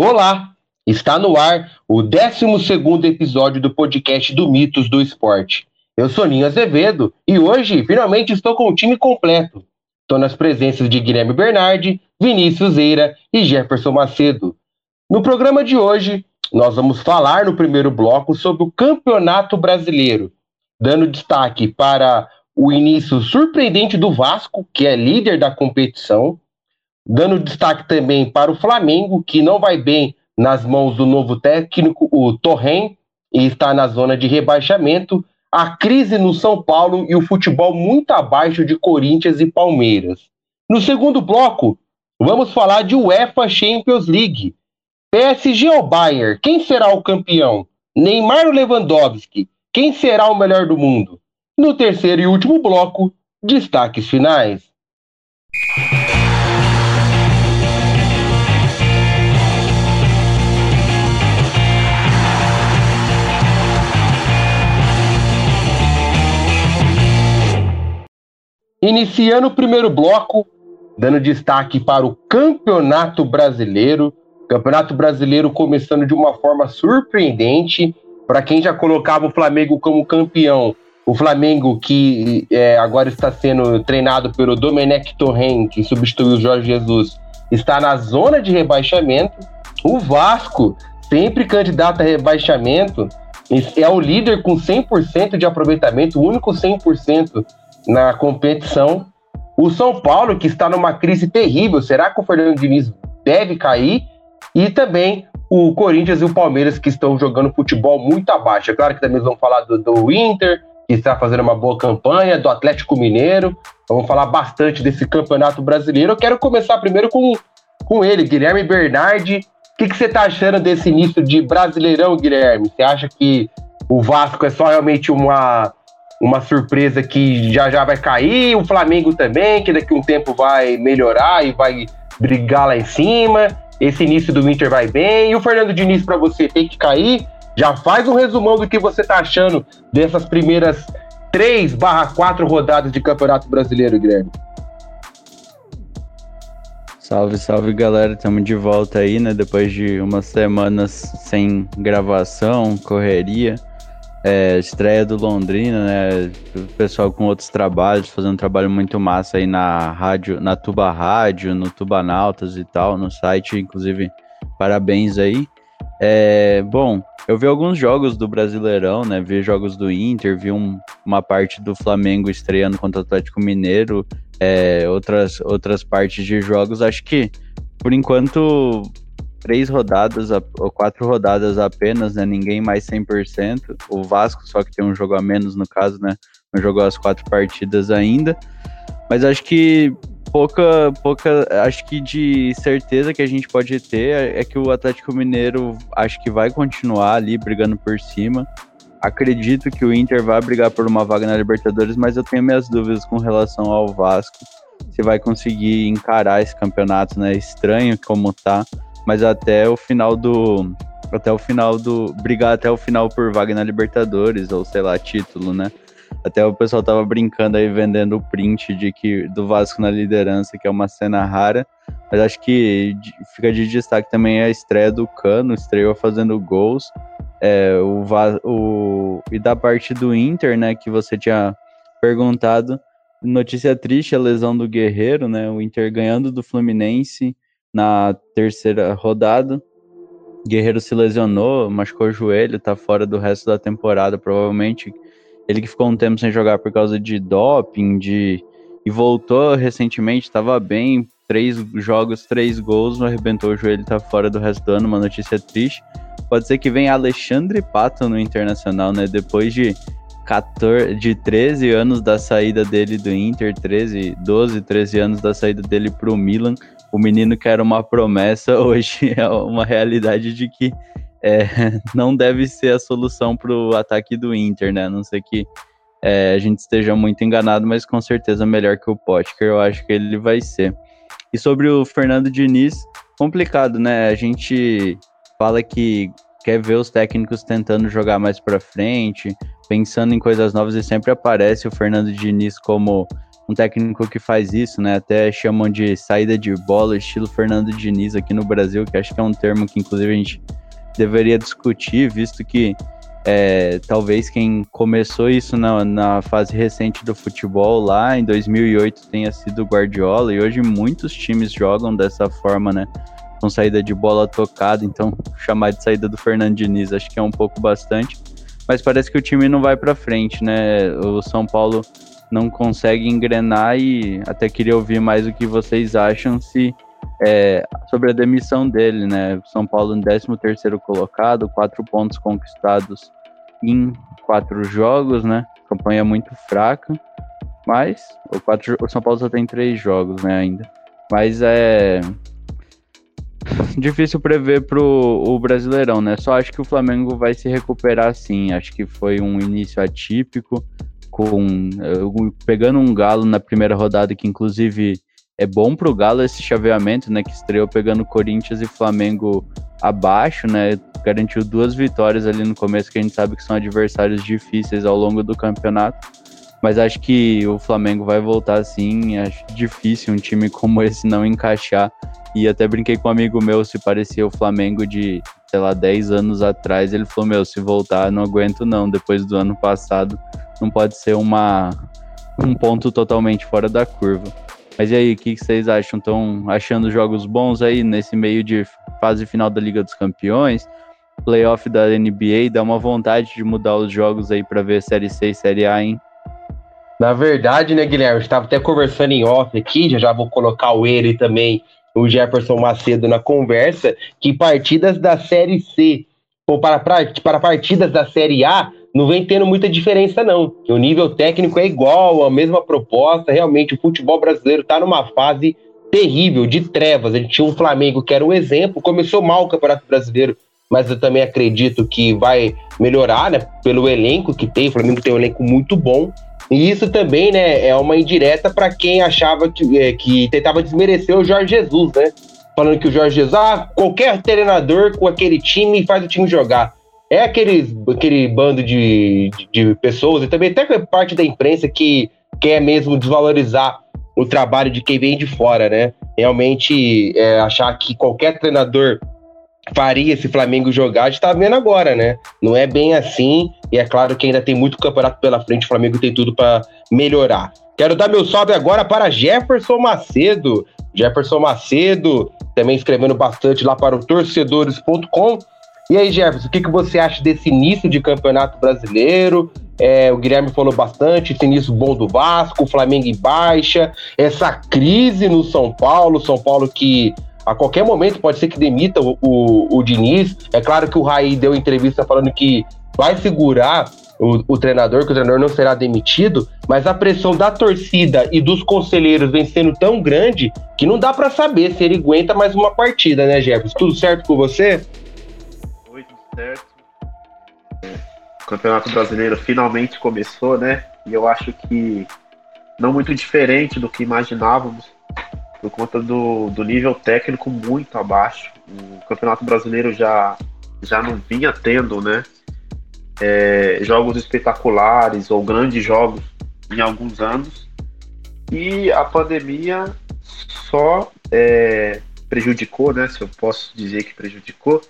Olá, está no ar o 12 episódio do podcast do Mitos do Esporte. Eu sou Ninho Azevedo e hoje finalmente estou com o time completo. Estou nas presenças de Guilherme Bernardi, Vinícius Eira e Jefferson Macedo. No programa de hoje, nós vamos falar no primeiro bloco sobre o Campeonato Brasileiro, dando destaque para o início surpreendente do Vasco, que é líder da competição, Dando destaque também para o Flamengo, que não vai bem nas mãos do novo técnico, o Torren, e está na zona de rebaixamento. A crise no São Paulo e o futebol muito abaixo de Corinthians e Palmeiras. No segundo bloco, vamos falar de UEFA Champions League. PSG ou Bayern? Quem será o campeão? Neymar ou Lewandowski? Quem será o melhor do mundo? No terceiro e último bloco, destaques finais. Iniciando o primeiro bloco, dando destaque para o Campeonato Brasileiro. Campeonato Brasileiro começando de uma forma surpreendente. Para quem já colocava o Flamengo como campeão, o Flamengo que é, agora está sendo treinado pelo Domenech Torren, que substituiu o Jorge Jesus, está na zona de rebaixamento. O Vasco, sempre candidato a rebaixamento, é o líder com 100% de aproveitamento, o único 100% na competição. O São Paulo, que está numa crise terrível, será que o Fernando Diniz deve cair? E também o Corinthians e o Palmeiras, que estão jogando futebol muito abaixo. É claro que também vamos falar do, do Inter, que está fazendo uma boa campanha, do Atlético Mineiro. Vamos falar bastante desse campeonato brasileiro. Eu quero começar primeiro com, com ele, Guilherme Bernardi. O que, que você está achando desse início de Brasileirão, Guilherme? Você acha que o Vasco é só realmente uma, uma surpresa que já já vai cair, o Flamengo também, que daqui a um tempo vai melhorar e vai brigar lá em cima. Esse início do Inter vai bem. E o Fernando Diniz, para você, tem que cair. Já faz um resumão do que você tá achando dessas primeiras 3 barra 4 rodadas de Campeonato Brasileiro, Guilherme. Salve, salve galera, estamos de volta aí, né? Depois de umas semanas sem gravação, correria é, estreia do Londrina, né? O pessoal com outros trabalhos, fazendo um trabalho muito massa aí na rádio, na Tuba Rádio, no Tubanautas e tal, no site, inclusive, parabéns aí. É, bom, eu vi alguns jogos do Brasileirão, né? Vi jogos do Inter, vi um, uma parte do Flamengo estreando contra o Atlético Mineiro, é, outras, outras partes de jogos. Acho que, por enquanto, três rodadas ou quatro rodadas apenas, né? Ninguém mais 100%. O Vasco só que tem um jogo a menos no caso, né? Não jogou as quatro partidas ainda. Mas acho que pouca, pouca, acho que de certeza que a gente pode ter é que o Atlético Mineiro acho que vai continuar ali brigando por cima. Acredito que o Inter vai brigar por uma vaga na Libertadores, mas eu tenho minhas dúvidas com relação ao Vasco. Se vai conseguir encarar esse campeonato, né? Estranho como tá mas até o final do até o final do brigar até o final por vaga na Libertadores ou sei lá, título, né? Até o pessoal tava brincando aí vendendo o print de que do Vasco na liderança, que é uma cena rara. Mas acho que fica de destaque também a estreia do Cano, estreou fazendo gols. É, o, o, e da parte do Inter, né, que você tinha perguntado. Notícia triste, a lesão do Guerreiro, né? O Inter ganhando do Fluminense na terceira rodada. Guerreiro se lesionou, machucou o joelho, tá fora do resto da temporada, provavelmente. Ele que ficou um tempo sem jogar por causa de doping, de e voltou recentemente, estava bem, três jogos, três gols, não arrebentou o joelho, tá fora do resto do ano, uma notícia triste. Pode ser que venha Alexandre Pato no Internacional, né? Depois de 14, de 13 anos da saída dele do Inter, 13, 12, 13 anos da saída dele pro Milan o menino que era uma promessa hoje é uma realidade de que é, não deve ser a solução para o ataque do Inter, né? A não ser que é, a gente esteja muito enganado, mas com certeza melhor que o Potker, eu acho que ele vai ser. E sobre o Fernando Diniz, complicado, né? A gente fala que quer ver os técnicos tentando jogar mais para frente, pensando em coisas novas e sempre aparece o Fernando Diniz como um técnico que faz isso, né? Até chamam de saída de bola, estilo Fernando Diniz aqui no Brasil, que acho que é um termo que inclusive a gente deveria discutir, visto que é, talvez quem começou isso na, na, fase recente do futebol lá em 2008 tenha sido Guardiola e hoje muitos times jogam dessa forma, né? Com saída de bola tocada, então chamar de saída do Fernando Diniz acho que é um pouco bastante, mas parece que o time não vai para frente, né? O São Paulo não consegue engrenar e até queria ouvir mais o que vocês acham se é, sobre a demissão dele, né? São Paulo em 13 terceiro colocado, quatro pontos conquistados em quatro jogos, né? Campanha muito fraca, mas o, quatro, o São Paulo só tem três jogos, né? Ainda, mas é difícil prever pro o Brasileirão, né? Só acho que o Flamengo vai se recuperar sim. Acho que foi um início atípico com pegando um Galo na primeira rodada que inclusive é bom pro Galo esse chaveamento, né, que estreou pegando Corinthians e Flamengo abaixo, né? Garantiu duas vitórias ali no começo que a gente sabe que são adversários difíceis ao longo do campeonato. Mas acho que o Flamengo vai voltar sim. Acho difícil um time como esse não encaixar. E até brinquei com um amigo meu se parecia o Flamengo de, sei lá, 10 anos atrás. Ele falou: Meu, se voltar, não aguento não. Depois do ano passado, não pode ser uma, um ponto totalmente fora da curva. Mas e aí, o que, vocês acham? Estão achando jogos bons aí nesse meio de fase final da Liga dos Campeões? Playoff da NBA, dá uma vontade de mudar os jogos aí para ver Série C e Série A, hein? Na verdade, né, Guilherme? Estava até conversando em off aqui, já já vou colocar o ele também, o Jefferson Macedo na conversa, que partidas da Série C ou para, para, para partidas da Série A não vem tendo muita diferença, não. O nível técnico é igual, a mesma proposta. Realmente, o futebol brasileiro está numa fase terrível, de trevas. A gente tinha um Flamengo que era um exemplo, começou mal o Campeonato Brasileiro, mas eu também acredito que vai melhorar, né? Pelo elenco que tem. O Flamengo tem um elenco muito bom. E isso também, né, é uma indireta para quem achava que, é, que tentava desmerecer o Jorge Jesus, né? Falando que o Jorge Jesus, ah, qualquer treinador com aquele time faz o time jogar é aquele, aquele bando de, de, de, pessoas e também até parte da imprensa que quer mesmo desvalorizar o trabalho de quem vem de fora, né? Realmente é, achar que qualquer treinador faria esse Flamengo jogar, a gente tá vendo agora, né? Não é bem assim, e é claro que ainda tem muito campeonato pela frente, o Flamengo tem tudo para melhorar. Quero dar meu salve agora para Jefferson Macedo. Jefferson Macedo, também escrevendo bastante lá para o torcedores.com e aí, Jefferson, o que, que você acha desse início de campeonato brasileiro? É, o Guilherme falou bastante, esse início bom do Vasco, o Flamengo em baixa, essa crise no São Paulo, São Paulo que a qualquer momento pode ser que demita o, o, o Diniz. É claro que o Raí deu entrevista falando que vai segurar o, o, treinador, que o treinador não será demitido, mas a pressão da torcida e dos conselheiros vem sendo tão grande que não dá para saber se ele aguenta mais uma partida, né, Jefferson? Tudo certo com você? certo. O Campeonato Brasileiro finalmente começou, né? E eu acho que não muito diferente do que imaginávamos, por conta do, do nível técnico muito abaixo. O Campeonato Brasileiro já, já não vinha tendo, né? É, jogos espetaculares ou grandes jogos em alguns anos. E a pandemia só é, prejudicou, né? Se eu posso dizer que prejudicou,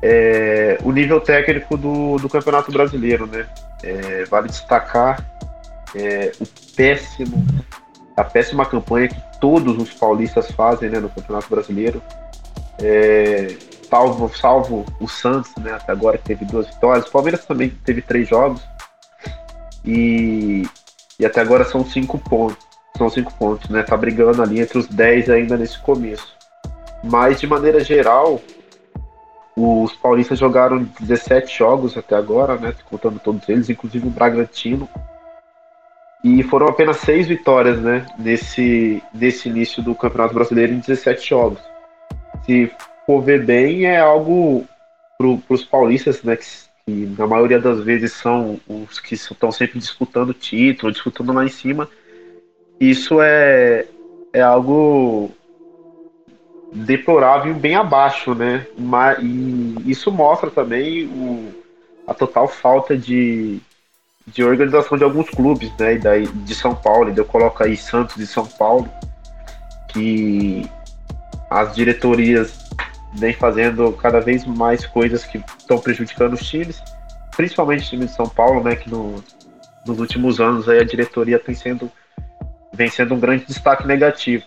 é, o nível técnico do, do Campeonato Brasileiro, né? É, vale destacar é, o péssimo, a péssima campanha que todos os paulistas fazem né, no Campeonato Brasileiro. É, salvo, salvo o Santos, né? Até agora teve duas vitórias. O Palmeiras também teve três jogos. E, e até agora são cinco pontos. São cinco pontos, né? Tá brigando ali entre os dez ainda nesse começo. Mas de maneira geral, os paulistas jogaram 17 jogos até agora, né? Contando todos eles, inclusive o Bragantino. E foram apenas seis vitórias, né? Nesse, nesse início do Campeonato Brasileiro em 17 jogos. Se for ver bem, é algo para os paulistas, né? Que, que, na maioria das vezes são os que estão sempre disputando título, disputando lá em cima. Isso é, é algo deplorável bem abaixo, né? E isso mostra também o, a total falta de, de organização de alguns clubes, né? E daí de São Paulo, e eu coloco aí Santos de São Paulo, que as diretorias vêm fazendo cada vez mais coisas que estão prejudicando os times, principalmente o time de São Paulo, né? Que no, nos últimos anos aí a diretoria tem sendo, vem sendo um grande destaque negativo.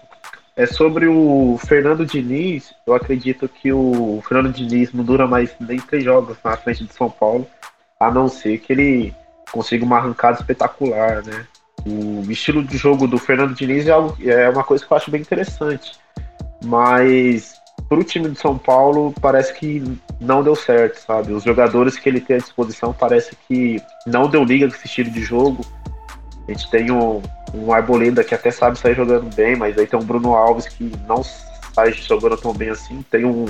É sobre o Fernando Diniz, eu acredito que o Fernando Diniz não dura mais nem três jogos na frente de São Paulo, a não ser que ele consiga uma arrancada espetacular, né? O estilo de jogo do Fernando Diniz é, algo, é uma coisa que eu acho bem interessante, mas para o time de São Paulo parece que não deu certo, sabe? Os jogadores que ele tem à disposição parece que não deu liga com esse estilo de jogo. A gente tem um, um Arboleda que até sabe sair jogando bem, mas aí tem um Bruno Alves que não sai jogando tão bem assim. Tem um,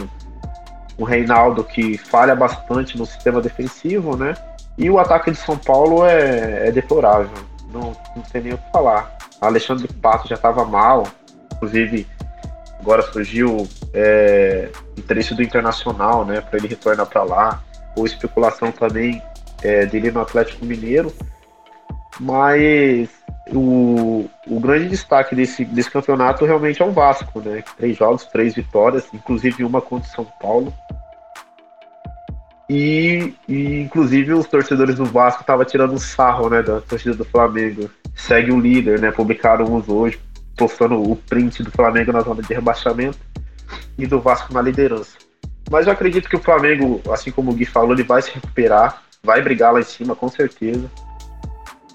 um Reinaldo que falha bastante no sistema defensivo, né? E o ataque de São Paulo é, é deplorável. Não, não tem nem o que falar. Alexandre Pato já estava mal, inclusive agora surgiu é, interesse do Internacional, né, para ele retornar para lá, ou especulação também é, dele no Atlético Mineiro. Mas o, o grande destaque desse, desse campeonato realmente é o Vasco, né? Três jogos, três vitórias, inclusive uma contra o São Paulo. E, e inclusive os torcedores do Vasco estavam tirando sarro, né, da torcida do Flamengo. Segue o líder, né? Publicaram hoje, postando o print do Flamengo na zona de rebaixamento e do Vasco na liderança. Mas eu acredito que o Flamengo, assim como o Gui falou, ele vai se recuperar, vai brigar lá em cima, com certeza.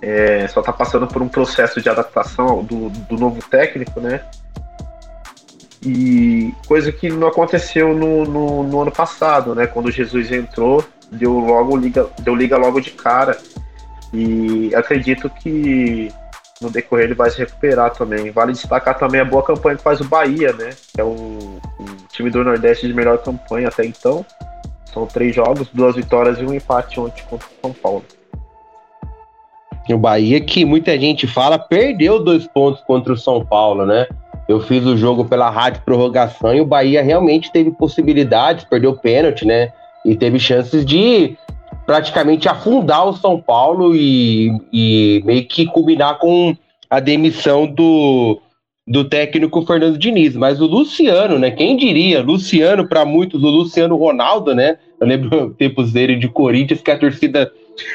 É, só está passando por um processo de adaptação do, do novo técnico, né? E coisa que não aconteceu no, no, no, ano passado, né? Quando Jesus entrou, deu logo liga, deu liga logo de cara. E acredito que no decorrer ele vai se recuperar também. Vale destacar também a boa campanha que faz o Bahia, né? É o time do Nordeste de melhor campanha até então. São três jogos, duas vitórias e um empate ontem contra o São Paulo. O Bahia, que muita gente fala, perdeu dois pontos contra o São Paulo, né? Eu fiz o jogo pela rádio prorrogação e o Bahia realmente teve possibilidades, perdeu pênalti, né? E teve chances de praticamente afundar o São Paulo e, e meio que combinar com a demissão do, do técnico Fernando Diniz. Mas o Luciano, né? Quem diria? Luciano, para muitos, o Luciano Ronaldo, né? Eu lembro tempos dele de Corinthians, que a torcida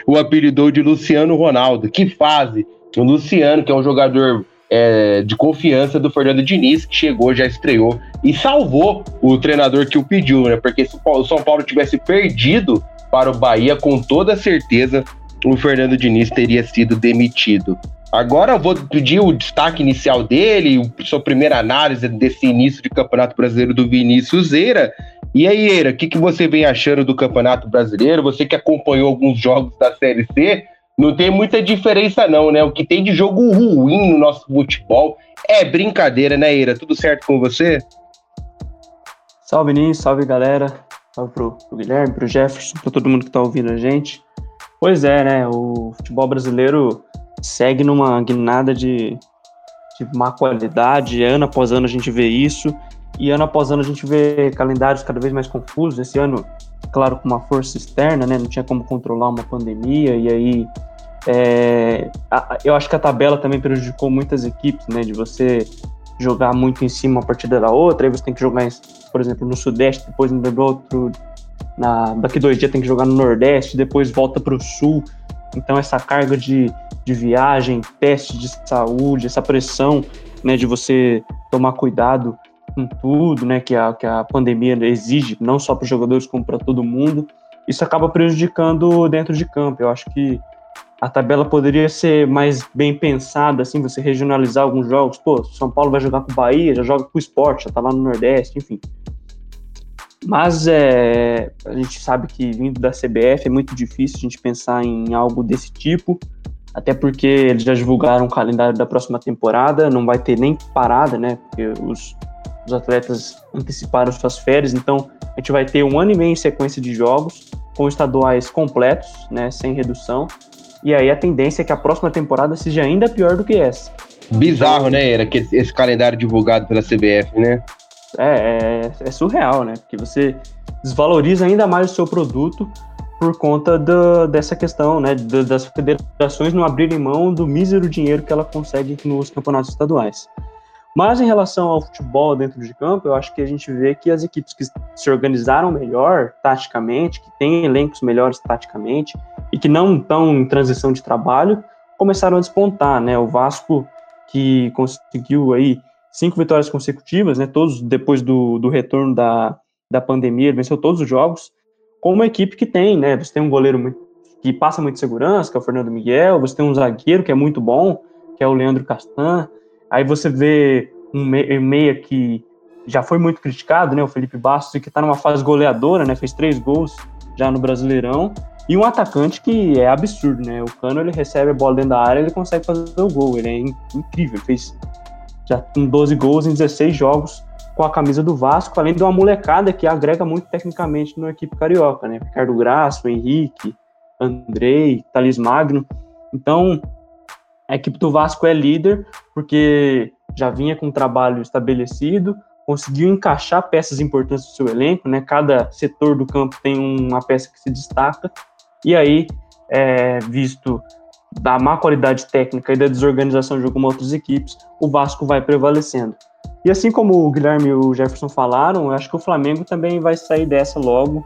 o apelidou de Luciano Ronaldo. Que fase! O Luciano, que é um jogador é, de confiança do Fernando Diniz, que chegou, já estreou e salvou o treinador que o pediu, né? Porque se o São Paulo tivesse perdido para o Bahia, com toda certeza o Fernando Diniz teria sido demitido. Agora eu vou pedir o destaque inicial dele, sua primeira análise desse início de Campeonato Brasileiro do Vinícius Eira. E aí, Eira, o que, que você vem achando do Campeonato Brasileiro? Você que acompanhou alguns jogos da Série C, não tem muita diferença não, né? O que tem de jogo ruim no nosso futebol é brincadeira, né, Eira? Tudo certo com você? Salve, Ninho, salve, galera. Salve pro, pro Guilherme, pro Jefferson, pra todo mundo que tá ouvindo a gente. Pois é, né? O futebol brasileiro segue numa guinada de, de má qualidade. Ano após ano a gente vê isso. E ano após ano a gente vê calendários cada vez mais confusos. Esse ano, claro, com uma força externa, né? Não tinha como controlar uma pandemia. E aí, é, a, eu acho que a tabela também prejudicou muitas equipes, né? De você jogar muito em cima uma partida da outra. Aí você tem que jogar, por exemplo, no Sudeste, depois no outro. Na, daqui dois dias tem que jogar no Nordeste, depois volta para o Sul. Então, essa carga de, de viagem, teste de saúde, essa pressão né, de você tomar cuidado com tudo, né, que a, que a pandemia exige, não só para os jogadores, como para todo mundo, isso acaba prejudicando dentro de campo. Eu acho que a tabela poderia ser mais bem pensada, assim, você regionalizar alguns jogos. Pô, São Paulo vai jogar com o Bahia, já joga com o Sport, já tá lá no Nordeste, enfim. Mas é, a gente sabe que vindo da CBF é muito difícil a gente pensar em algo desse tipo, até porque eles já divulgaram o calendário da próxima temporada, não vai ter nem parada, né? Porque os, os atletas anteciparam suas férias, então a gente vai ter um ano e meio em sequência de jogos, com estaduais completos, né, sem redução, e aí a tendência é que a próxima temporada seja ainda pior do que essa. Bizarro, né, era que esse calendário divulgado pela CBF, né? É, é, é surreal, né? Porque você desvaloriza ainda mais o seu produto por conta do, dessa questão, né, das federações não abrirem mão do mísero dinheiro que ela consegue nos campeonatos estaduais. Mas em relação ao futebol dentro de campo, eu acho que a gente vê que as equipes que se organizaram melhor taticamente, que têm elencos melhores taticamente e que não estão em transição de trabalho, começaram a despontar, né? O Vasco que conseguiu aí cinco vitórias consecutivas, né? Todos depois do, do retorno da, da pandemia, ele venceu todos os jogos com uma equipe que tem, né? Você tem um goleiro que passa muito segurança, que é o Fernando Miguel, você tem um zagueiro que é muito bom, que é o Leandro Castan. Aí você vê um meia que já foi muito criticado, né? O Felipe Bastos, que está numa fase goleadora, né? Fez três gols já no Brasileirão. E um atacante que é absurdo, né? O Cano ele recebe a bola dentro da área, ele consegue fazer o gol. Ele é incrível, fez já com 12 gols em 16 jogos com a camisa do Vasco, além de uma molecada que agrega muito tecnicamente na equipe carioca, né? Ricardo Graça, Henrique, Andrei, Thales Magno. Então, a equipe do Vasco é líder porque já vinha com um trabalho estabelecido, conseguiu encaixar peças importantes do seu elenco, né? Cada setor do campo tem uma peça que se destaca. E aí, é, visto da má qualidade técnica e da desorganização de algumas outras equipes, o Vasco vai prevalecendo. E assim como o Guilherme e o Jefferson falaram, acho que o Flamengo também vai sair dessa logo,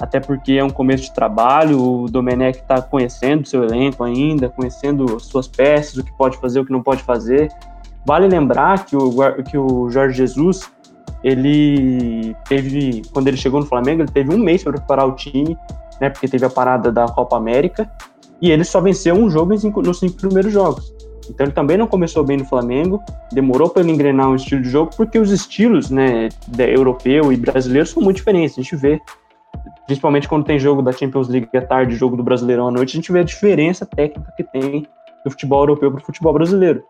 até porque é um começo de trabalho, o Domenech está conhecendo seu elenco ainda, conhecendo suas peças, o que pode fazer, o que não pode fazer. Vale lembrar que o, que o Jorge Jesus, ele teve, quando ele chegou no Flamengo, ele teve um mês para preparar o time, né, porque teve a parada da Copa América, e ele só venceu um jogo nos cinco primeiros jogos. Então ele também não começou bem no Flamengo, demorou para ele engrenar um estilo de jogo, porque os estilos, né, europeu e brasileiro são muito diferentes. A gente vê, principalmente quando tem jogo da Champions League à tarde, jogo do Brasileirão à noite, a gente vê a diferença técnica que tem do futebol europeu para o futebol brasileiro.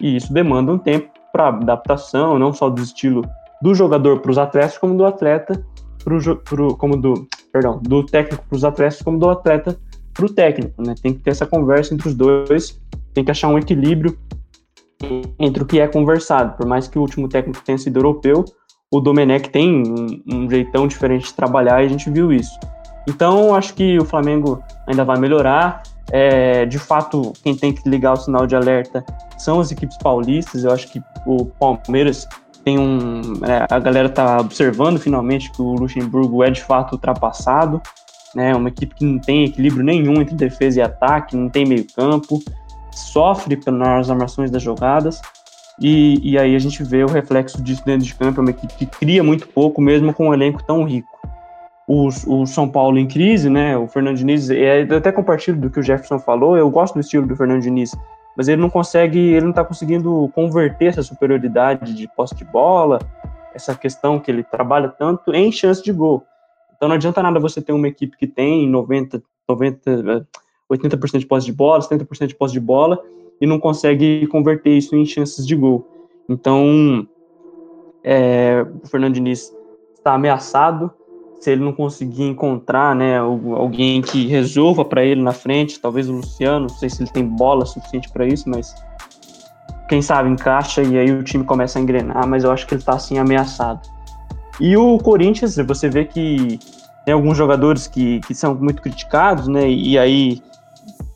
E isso demanda um tempo para adaptação, não só do estilo do jogador para os atletas, como do atleta pro, pro, como do, perdão, do técnico para os atletas, como do atleta para o técnico, né? Tem que ter essa conversa entre os dois tem que achar um equilíbrio entre o que é conversado. Por mais que o último técnico tenha sido europeu, o Domenech tem um, um jeitão diferente de trabalhar e a gente viu isso. Então, acho que o Flamengo ainda vai melhorar. É, de fato, quem tem que ligar o sinal de alerta são as equipes paulistas. Eu acho que o Palmeiras tem um. É, a galera está observando finalmente que o Luxemburgo é de fato ultrapassado. Né, uma equipe que não tem equilíbrio nenhum entre defesa e ataque, não tem meio-campo sofre nas armações das jogadas, e, e aí a gente vê o reflexo disso dentro de campo, é uma equipe que cria muito pouco, mesmo com um elenco tão rico. O, o São Paulo em crise, né, o Fernando Diniz, é, até compartilho do que o Jefferson falou, eu gosto do estilo do Fernando Diniz, mas ele não consegue, ele não está conseguindo converter essa superioridade de posse de bola, essa questão que ele trabalha tanto em chance de gol. Então não adianta nada você ter uma equipe que tem 90, 90 80% de posse de bola, 70% de posse de bola, e não consegue converter isso em chances de gol. Então, é, o Fernando Diniz está ameaçado. Se ele não conseguir encontrar né, alguém que resolva para ele na frente, talvez o Luciano, não sei se ele tem bola suficiente para isso, mas quem sabe encaixa e aí o time começa a engrenar, mas eu acho que ele está assim ameaçado. E o Corinthians, você vê que tem alguns jogadores que, que são muito criticados, né? E aí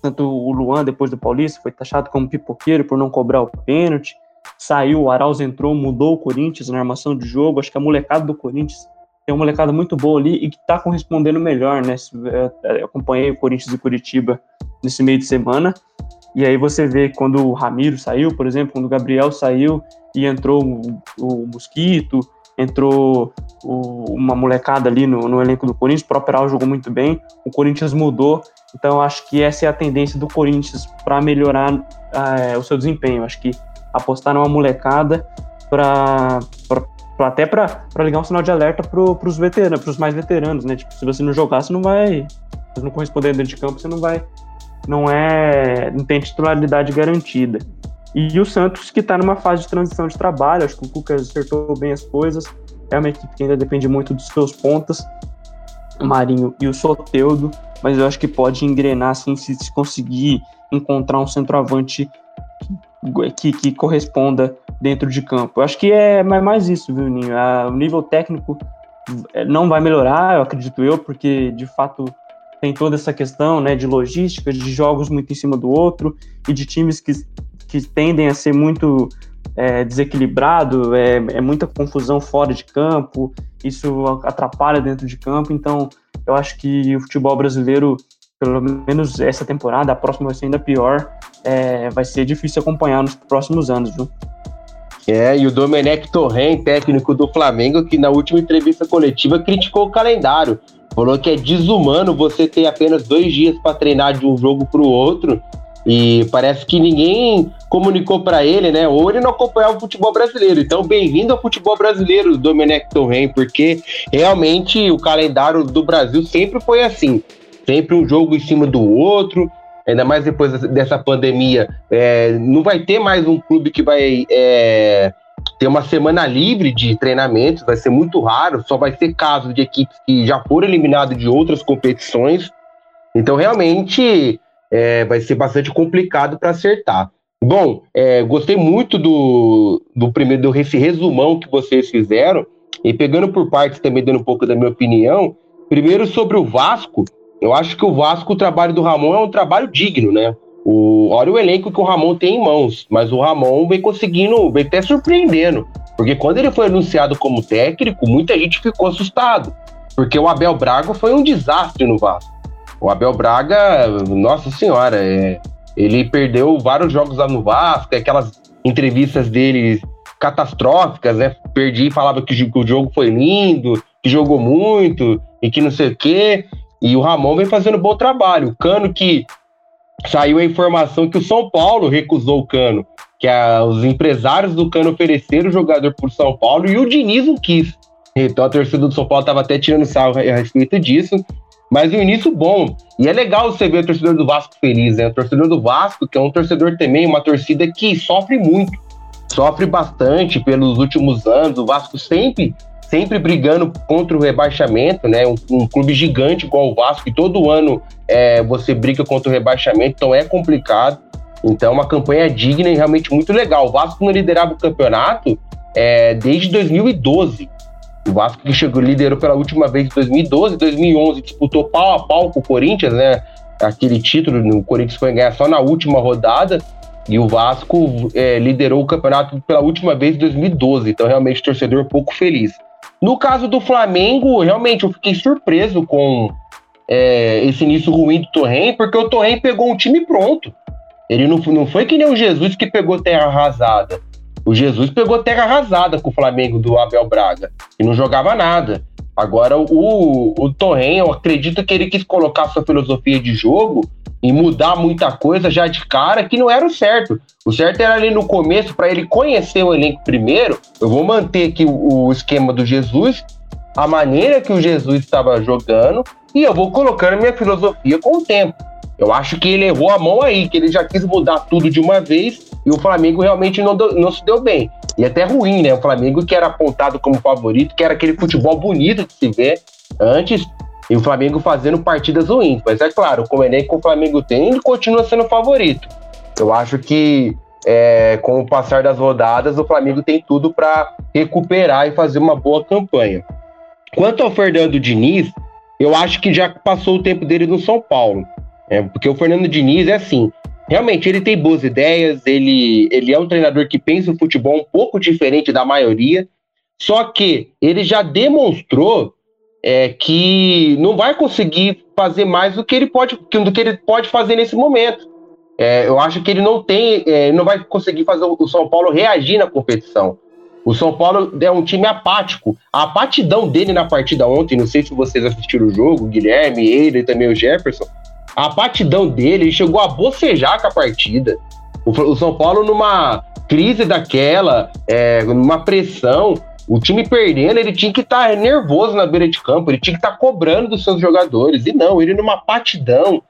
tanto o Luan, depois do Paulista, foi taxado como pipoqueiro por não cobrar o pênalti. Saiu, o Arauz entrou, mudou o Corinthians na armação de jogo. Acho que a molecada do Corinthians tem uma molecada muito boa ali e que está correspondendo melhor, né? Eu acompanhei o Corinthians e Curitiba nesse meio de semana. E aí você vê quando o Ramiro saiu, por exemplo, quando o Gabriel saiu e entrou o, o Mosquito, entrou o, uma molecada ali no, no, elenco do Corinthians, o próprio Arauz jogou muito bem, o Corinthians mudou, então acho que essa é a tendência do Corinthians para melhorar é, o seu desempenho, acho que apostar numa molecada para até para ligar um sinal de alerta para os veteranos, para os mais veteranos, né? Tipo, se você não jogar, você não vai, se não corresponder dentro de campo, você não vai, não é, não tem titularidade garantida. E o Santos, que está numa fase de transição de trabalho, acho que o Cuca acertou bem as coisas. É uma equipe que ainda depende muito dos seus pontas, Marinho e o Soteudo, mas eu acho que pode engrenar assim se, se conseguir encontrar um centroavante que, que, corresponda dentro de campo. Eu acho que é mais isso, viu, Ninho? o nível técnico é, não vai melhorar, eu acredito eu, porque de fato tem toda essa questão né, de logística, de jogos muito em cima do outro e de times que, que tendem a ser muito é, desequilibrado, é, é muita confusão fora de campo, isso atrapalha dentro de campo. Então, eu acho que o futebol brasileiro, pelo menos essa temporada, a próxima vai ser ainda pior, é, vai ser difícil acompanhar nos próximos anos, viu? É, e o Domenech Torren, técnico do Flamengo, que na última entrevista coletiva criticou o calendário. Falou que é desumano você ter apenas dois dias para treinar de um jogo para o outro. E parece que ninguém comunicou para ele, né? Ou ele não acompanhava o futebol brasileiro. Então, bem-vindo ao futebol brasileiro, Domenech Torren, porque realmente o calendário do Brasil sempre foi assim. Sempre um jogo em cima do outro, ainda mais depois dessa pandemia, é, não vai ter mais um clube que vai é, ter uma semana livre de treinamentos, vai ser muito raro, só vai ser caso de equipes que já foram eliminadas de outras competições. Então, realmente, é, vai ser bastante complicado para acertar. Bom, é, gostei muito do, do primeiro do resumão que vocês fizeram, e pegando por partes também, dando um pouco da minha opinião. Primeiro sobre o Vasco, eu acho que o Vasco, o trabalho do Ramon é um trabalho digno, né? O, olha o elenco que o Ramon tem em mãos, mas o Ramon vem conseguindo, vem até surpreendendo. Porque quando ele foi anunciado como técnico, muita gente ficou assustado. Porque o Abel Braga foi um desastre no Vasco. O Abel Braga, nossa senhora, é, ele perdeu vários jogos lá no Vasco, aquelas entrevistas dele catastróficas, né? Perdi e falava que o jogo foi lindo, que jogou muito e que não sei o quê. E o Ramon vem fazendo bom trabalho. O Cano que saiu a informação que o São Paulo recusou o Cano, que a, os empresários do Cano ofereceram o jogador por São Paulo e o Diniz não quis. Então a torcida do São Paulo estava até tirando sarro a respeito disso. Mas um início bom. E é legal você ver o torcedor do Vasco feliz, né? O torcedor do Vasco, que é um torcedor também, uma torcida que sofre muito. Sofre bastante pelos últimos anos. O Vasco sempre sempre brigando contra o rebaixamento, né? Um, um, clube gigante igual o Vasco, que todo ano é, você briga contra o rebaixamento, então é complicado. Então, uma campanha digna e realmente muito legal. O Vasco não liderava o campeonato é, desde 2012. O Vasco que chegou liderou pela última vez em 2012, 2011 disputou pau a pau com o Corinthians, né? Aquele título, o Corinthians foi ganhar só na última rodada. E o Vasco é, liderou o campeonato pela última vez em 2012. Então, realmente, torcedor pouco feliz. No caso do Flamengo, realmente eu fiquei surpreso com é, esse início ruim do Torren, porque o Torren pegou um time pronto. Ele não, não foi que nem o Jesus que pegou terra arrasada. O Jesus pegou terra arrasada com o Flamengo do Abel Braga e não jogava nada. Agora, o, o Torren, eu acredito que ele quis colocar sua filosofia de jogo e mudar muita coisa já de cara, que não era o certo. O certo era ali no começo, para ele conhecer o elenco primeiro. Eu vou manter aqui o, o esquema do Jesus, a maneira que o Jesus estava jogando, e eu vou colocando minha filosofia com o tempo. Eu acho que ele errou a mão aí, que ele já quis mudar tudo de uma vez e o Flamengo realmente não, do, não se deu bem. E até ruim, né? O Flamengo que era apontado como favorito, que era aquele futebol bonito de se ver antes, e o Flamengo fazendo partidas ruins. Mas é claro, com o elenco que o Flamengo tem, ele continua sendo favorito. Eu acho que é, com o passar das rodadas, o Flamengo tem tudo para recuperar e fazer uma boa campanha. Quanto ao Fernando Diniz, eu acho que já passou o tempo dele no São Paulo. É, porque o Fernando Diniz é assim, realmente ele tem boas ideias, ele, ele é um treinador que pensa o futebol um pouco diferente da maioria, só que ele já demonstrou é, que não vai conseguir fazer mais do que ele pode, do que ele pode fazer nesse momento. É, eu acho que ele não tem, é, não vai conseguir fazer o São Paulo reagir na competição. O São Paulo é um time apático. A apatidão dele na partida ontem, não sei se vocês assistiram o jogo, Guilherme, ele e também o Jefferson. A apatidão dele, ele chegou a bocejar com a partida. O, o São Paulo numa crise daquela, é, numa pressão, o time perdendo, ele tinha que estar tá nervoso na beira de campo, ele tinha que estar tá cobrando dos seus jogadores. E não, ele numa patidão.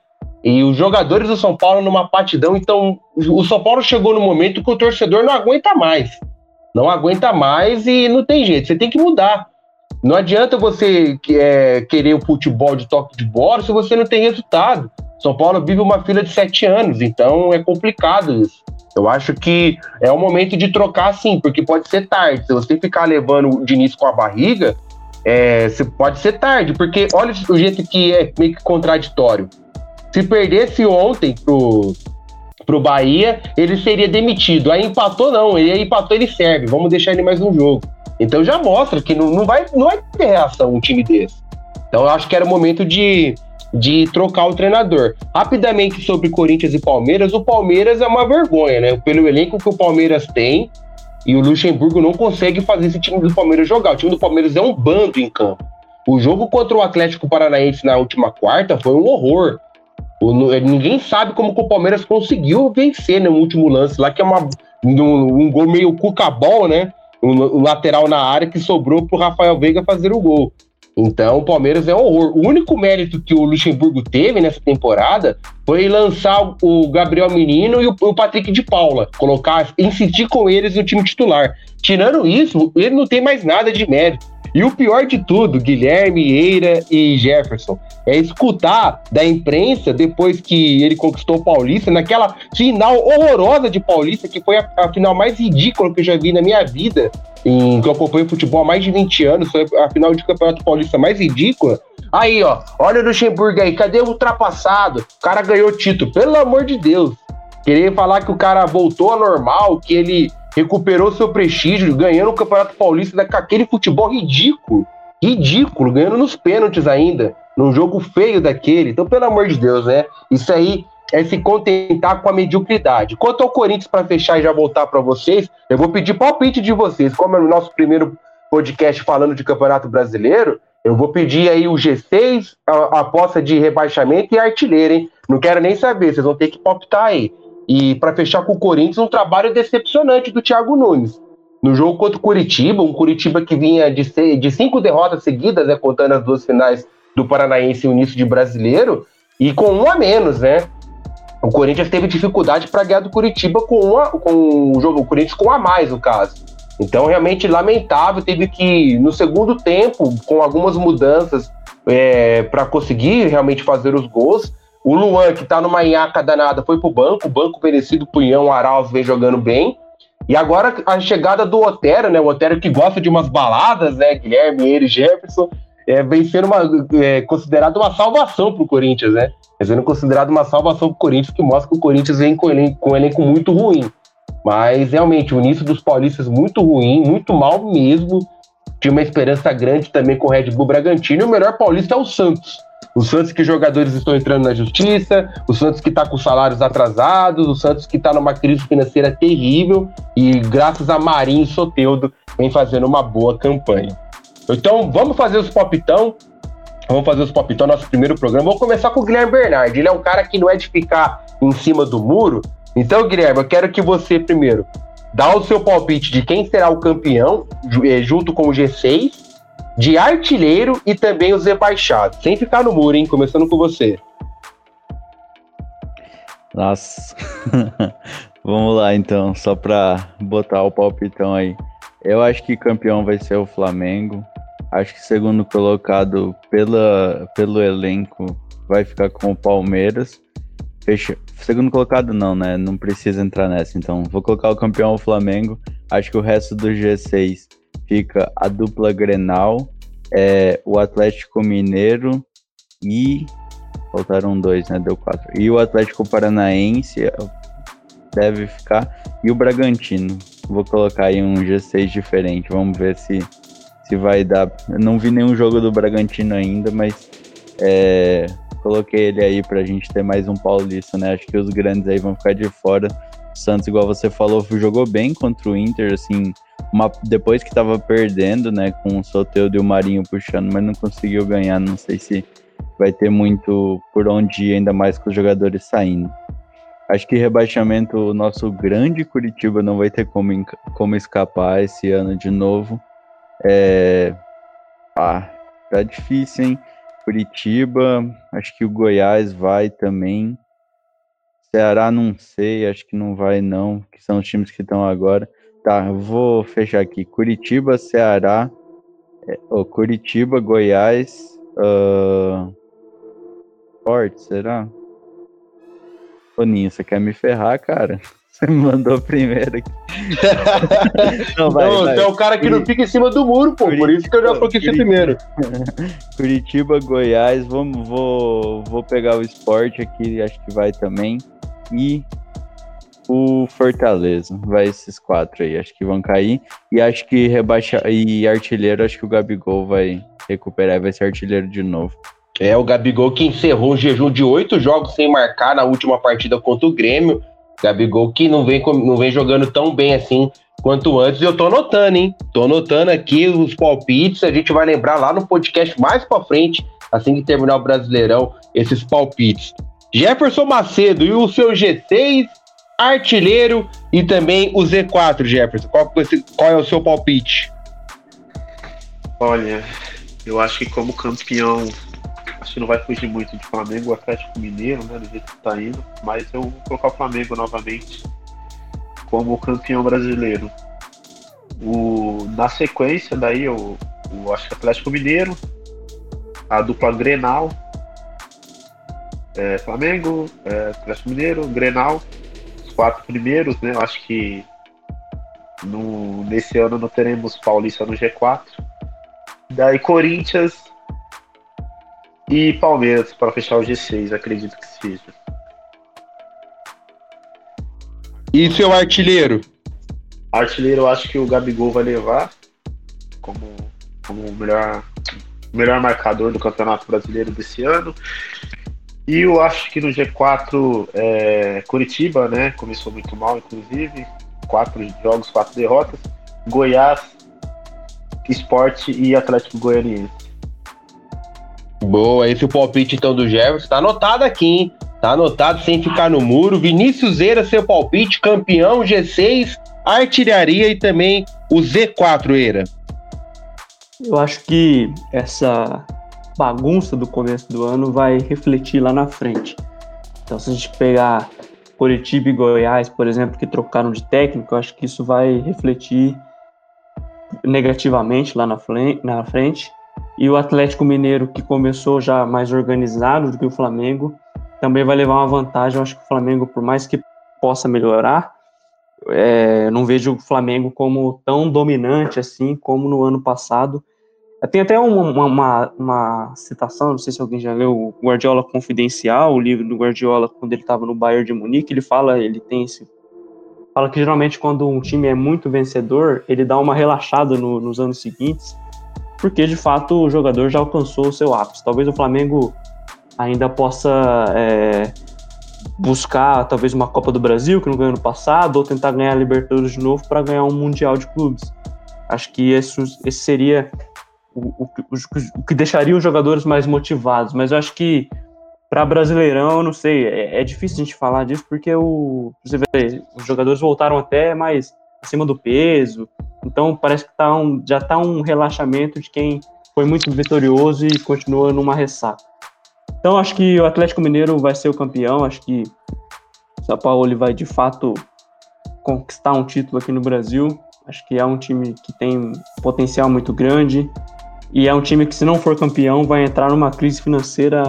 E os jogadores do São Paulo numa patidão. Então, o São Paulo chegou no momento que o torcedor não aguenta mais. Não aguenta mais e não tem jeito, você tem que mudar. Não adianta você é, querer o futebol de toque de bola se você não tem resultado. São Paulo vive uma fila de sete anos, então é complicado isso. Eu acho que é o momento de trocar sim, porque pode ser tarde. Se você ficar levando o Diniz com a barriga, é, pode ser tarde, porque olha o jeito que é meio que contraditório. Se perdesse ontem pro, pro Bahia, ele seria demitido. Aí empatou, não. Ele empatou, ele serve. Vamos deixar ele mais um jogo. Então já mostra que não, não, vai, não vai ter reação um time desse. Então eu acho que era o momento de, de trocar o treinador. Rapidamente sobre Corinthians e Palmeiras, o Palmeiras é uma vergonha, né? Pelo elenco que o Palmeiras tem, e o Luxemburgo não consegue fazer esse time do Palmeiras jogar. O time do Palmeiras é um bando em campo. O jogo contra o Atlético Paranaense na última quarta foi um horror. O, ninguém sabe como o Palmeiras conseguiu vencer no último lance lá, que é uma, um, um gol meio cuca-bol, né? Um, um, lateral na área que sobrou pro Rafael Veiga fazer o gol. Então, o Palmeiras é um horror. O único mérito que o Luxemburgo teve nessa temporada foi lançar o Gabriel Menino e o Patrick de Paula, colocar, insistir com eles no time titular. Tirando isso, ele não tem mais nada de mérito. E o pior de tudo, Guilherme, Eira e Jefferson, é escutar da imprensa depois que ele conquistou o Paulista, naquela final horrorosa de Paulista, que foi a, a final mais ridícula que eu já vi na minha vida, em, que eu acompanho futebol há mais de 20 anos, foi a final de Campeonato Paulista mais ridícula. Aí, ó, olha o Luxemburgo aí, cadê o ultrapassado? O cara ganhou título, pelo amor de Deus. Querer falar que o cara voltou ao normal, que ele recuperou seu prestígio, ganhando o Campeonato Paulista com aquele futebol ridículo. Ridículo, ganhando nos pênaltis ainda, num jogo feio daquele. Então, pelo amor de Deus, né? Isso aí é se contentar com a mediocridade. Quanto ao Corinthians, para fechar e já voltar para vocês, eu vou pedir palpite de vocês. Como é o nosso primeiro podcast falando de Campeonato Brasileiro, eu vou pedir aí o G6, a, a aposta de rebaixamento e artilheiro, hein? Não quero nem saber, vocês vão ter que palpitar aí. E para fechar com o Corinthians, um trabalho decepcionante do Thiago Nunes. No jogo contra o Curitiba, um Curitiba que vinha de, ser, de cinco derrotas seguidas, né, contando as duas finais do Paranaense e o início de brasileiro, e com um a menos, né? O Corinthians teve dificuldade para ganhar do Curitiba com, uma, com o jogo, o Corinthians com um a mais, no caso. Então, realmente lamentável, teve que, no segundo tempo, com algumas mudanças é, para conseguir realmente fazer os gols, o Luan, que tá numa nhaca danada, foi pro banco. O banco merecido, Punhão, Arauz vem jogando bem. E agora a chegada do Otero, né? O Otero que gosta de umas baladas, né? Guilherme, ele, Jefferson, é, vem sendo uma, é, considerado uma salvação pro Corinthians, né? É sendo considerado uma salvação pro Corinthians, que mostra que o Corinthians vem com, elenco, com um elenco muito ruim. Mas realmente, o início dos paulistas muito ruim, muito mal mesmo. Tinha uma esperança grande também com o Red Bull Bragantino. E o melhor paulista é o Santos o Santos que jogadores estão entrando na justiça, o Santos que está com salários atrasados, o Santos que está numa crise financeira terrível e graças a Marinho e Soteudo vem fazendo uma boa campanha. Então vamos fazer os popitão. Vamos fazer os popitão, nosso primeiro programa. Vamos começar com o Guilherme Bernardi. Ele é um cara que não é de ficar em cima do muro. Então, Guilherme, eu quero que você primeiro dá o seu palpite de quem será o campeão, eh, junto com o G6, de artilheiro e também os rebaixados. Sem ficar no muro, hein? Começando com você. Nossa. Vamos lá então, só para botar o palpitão aí. Eu acho que campeão vai ser o Flamengo. Acho que segundo colocado pela, pelo elenco vai ficar com o Palmeiras. Fecha... Segundo colocado não, né? Não precisa entrar nessa. Então, vou colocar o campeão o Flamengo. Acho que o resto do G6 fica a dupla Grenal, é, o Atlético Mineiro e. Faltaram dois, né? Deu quatro. E o Atlético Paranaense deve ficar. E o Bragantino. Vou colocar aí um G6 diferente. Vamos ver se, se vai dar. Eu não vi nenhum jogo do Bragantino ainda, mas é, coloquei ele aí pra gente ter mais um paulista, né? Acho que os grandes aí vão ficar de fora. O Santos, igual você falou, jogou bem contra o Inter, assim, uma, depois que tava perdendo, né, com o Soteudo e o Marinho puxando, mas não conseguiu ganhar. Não sei se vai ter muito por onde ir, ainda mais com os jogadores saindo. Acho que rebaixamento, o nosso grande Curitiba não vai ter como, como escapar esse ano de novo. É... Ah, tá difícil, hein? Curitiba, acho que o Goiás vai também. Ceará não sei, acho que não vai não, que são os times que estão agora. Tá, vou fechar aqui. Curitiba, Ceará, é, oh, Curitiba, Goiás, uh, Forte, será? Toninho, você quer me ferrar, cara? Você me mandou primeiro aqui. não, vai, não vai. você é o cara que não fica em cima do muro, pô. Curitiba, por isso que eu já coloquei primeiro. Curitiba, Goiás, vamos, vou, vou pegar o esporte aqui, acho que vai também. E o Fortaleza. Vai esses quatro aí, acho que vão cair. E acho que rebaixa e artilheiro, acho que o Gabigol vai recuperar, vai ser artilheiro de novo. É, o Gabigol que encerrou um jejum de oito jogos sem marcar na última partida contra o Grêmio. Gabigol que não vem, não vem jogando tão bem assim quanto antes. Eu tô anotando, hein? Tô anotando aqui os palpites. A gente vai lembrar lá no podcast mais pra frente, assim que terminar o Brasileirão, esses palpites. Jefferson Macedo e o seu G6 artilheiro e também o Z4, Jefferson. Qual, qual é o seu palpite? Olha, eu acho que como campeão, acho que não vai fugir muito de Flamengo, Atlético Mineiro, né, do jeito que tá indo, mas eu vou colocar o Flamengo novamente como campeão brasileiro. O, na sequência, daí eu, eu acho que Atlético Mineiro, a dupla Grenal, é, Flamengo, é, Atlético Mineiro, Grenal quatro primeiros, né? Eu acho que no, nesse ano não teremos Paulista no G4. Daí Corinthians e Palmeiras para fechar o G6, acredito que seja. E seu artilheiro? Artilheiro, eu acho que o Gabigol vai levar como, como o melhor, melhor marcador do Campeonato Brasileiro desse ano. E eu acho que no G4, é, Curitiba, né? Começou muito mal, inclusive. Quatro jogos, quatro derrotas. Goiás, Esporte e Atlético Goianiense. Boa, esse é o palpite então do Jefferson. Tá anotado aqui, hein? Tá anotado sem ficar no muro. Vinícius Eira, seu palpite, campeão G6, artilharia e também o Z4, Eira. Eu acho que essa bagunça do começo do ano vai refletir lá na frente. Então, se a gente pegar Curitiba e Goiás, por exemplo, que trocaram de técnico, eu acho que isso vai refletir negativamente lá na frente. E o Atlético Mineiro, que começou já mais organizado do que o Flamengo, também vai levar uma vantagem. Eu acho que o Flamengo, por mais que possa melhorar, é, não vejo o Flamengo como tão dominante assim como no ano passado tem até uma, uma, uma, citação, não sei se alguém já leu, o Guardiola Confidencial, o livro do Guardiola, quando ele estava no Bayern de Munique, ele fala, ele tem esse... Fala que geralmente quando um time é muito vencedor, ele dá uma relaxada no, nos anos seguintes, porque de fato o jogador já alcançou o seu ápice. Talvez o Flamengo ainda possa é, buscar talvez uma Copa do Brasil, que não ganhou no passado, ou tentar ganhar a Libertadores de novo para ganhar um Mundial de Clubes. Acho que esse, esse seria o, o, que deixaria os jogadores mais motivados. Mas eu acho que para Brasileirão, não sei, é, é, difícil a gente falar disso porque o, você vê, os jogadores voltaram até mais acima do peso. Então parece que tá um, já está um relaxamento de quem foi muito vitorioso e continua numa ressaca. Então acho que o Atlético Mineiro vai ser o campeão. Acho que o São Paulo vai de fato conquistar um título aqui no Brasil. Acho que é um time que tem potencial muito grande. E é um time que, se não for campeão, vai entrar numa crise financeira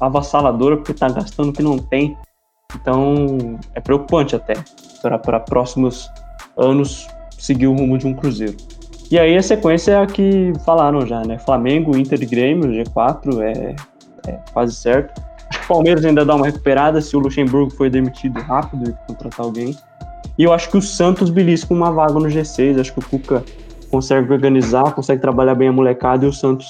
avassaladora, porque está gastando o que não tem. Então, é preocupante até para próximos anos seguir o rumo de um Cruzeiro. E aí a sequência é a que falaram já, né? Flamengo, Inter e Grêmio, G4, é, é quase certo. Acho que o Palmeiras ainda dá uma recuperada se o Luxemburgo foi demitido rápido e contratar alguém. E eu acho que o Santos belisca uma vaga no G6. Acho que o Cuca consegue organizar, consegue trabalhar bem a molecada e o Santos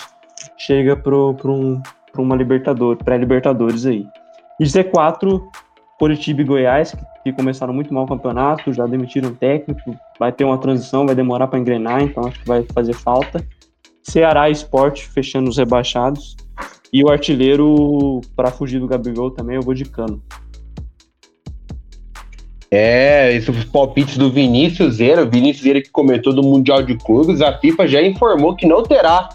chega para um, uma Libertadores, pré-Libertadores aí. E Z4, Curitiba e Goiás, que, que, começaram muito mal o campeonato, já demitiram técnico, vai ter uma transição, vai demorar para engrenar, então acho que vai fazer falta. Ceará e Sport fechando os rebaixados. E o artilheiro, para fugir do Gabigol também, eu vou de cano. É, esses palpites do Vinícius Zera, Vinícius Zera que comentou do Mundial de Clubes, a FIFA já informou que não terá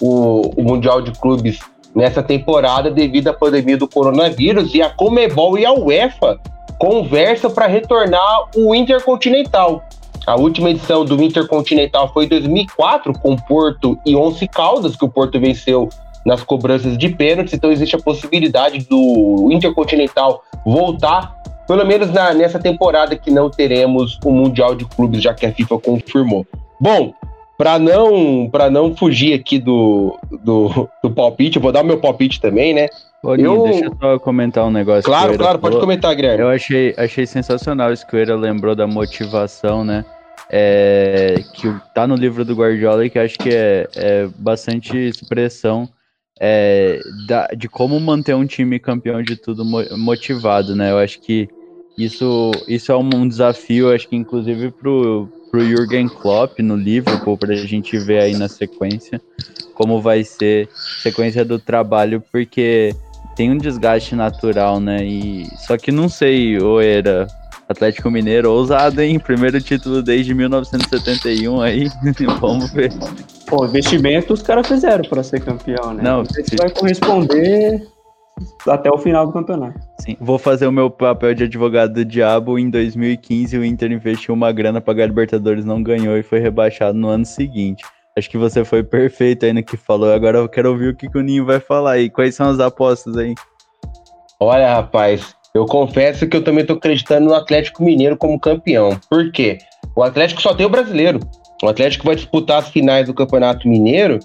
o, o Mundial de Clubes nessa temporada devido à pandemia do coronavírus e a Comebol e a UEFA conversa para retornar o Intercontinental. A última edição do Intercontinental foi em 2004 com Porto e Once Caldas, que o Porto venceu nas cobranças de pênaltis, então existe a possibilidade do Intercontinental voltar pelo menos na, nessa temporada que não teremos o Mundial de Clubes, já que a FIFA confirmou. Bom, para não para não fugir aqui do, do, do palpite, eu vou dar o meu palpite também, né? Ô, eu... deixa eu só comentar um negócio. Claro, claro, pode comentar, Guilherme. Eu achei, achei sensacional isso que o Eira lembrou da motivação, né? É, que tá no livro do Guardiola e que acho que é, é bastante expressão é, da, de como manter um time campeão de tudo motivado, né? Eu acho que isso, isso é um desafio, acho que inclusive pro, pro Jürgen Klopp no Liverpool, para a gente ver aí na sequência como vai ser sequência do trabalho, porque tem um desgaste natural, né? E só que não sei, ou era Atlético Mineiro ousado, hein? Primeiro título desde 1971 aí. Vamos ver. Pô, investimento os caras fizeram para ser campeão, né? Não, não sei se vai corresponder até o final do campeonato. Sim, vou fazer o meu papel de advogado do diabo. Em 2015, o Inter investiu uma grana para a Libertadores, não ganhou e foi rebaixado no ano seguinte. Acho que você foi perfeito aí no que falou. Agora eu quero ouvir o que, que o Ninho vai falar aí. Quais são as apostas aí? Olha, rapaz, eu confesso que eu também tô acreditando no Atlético Mineiro como campeão. Por quê? O Atlético só tem o brasileiro. O Atlético vai disputar as finais do Campeonato Mineiro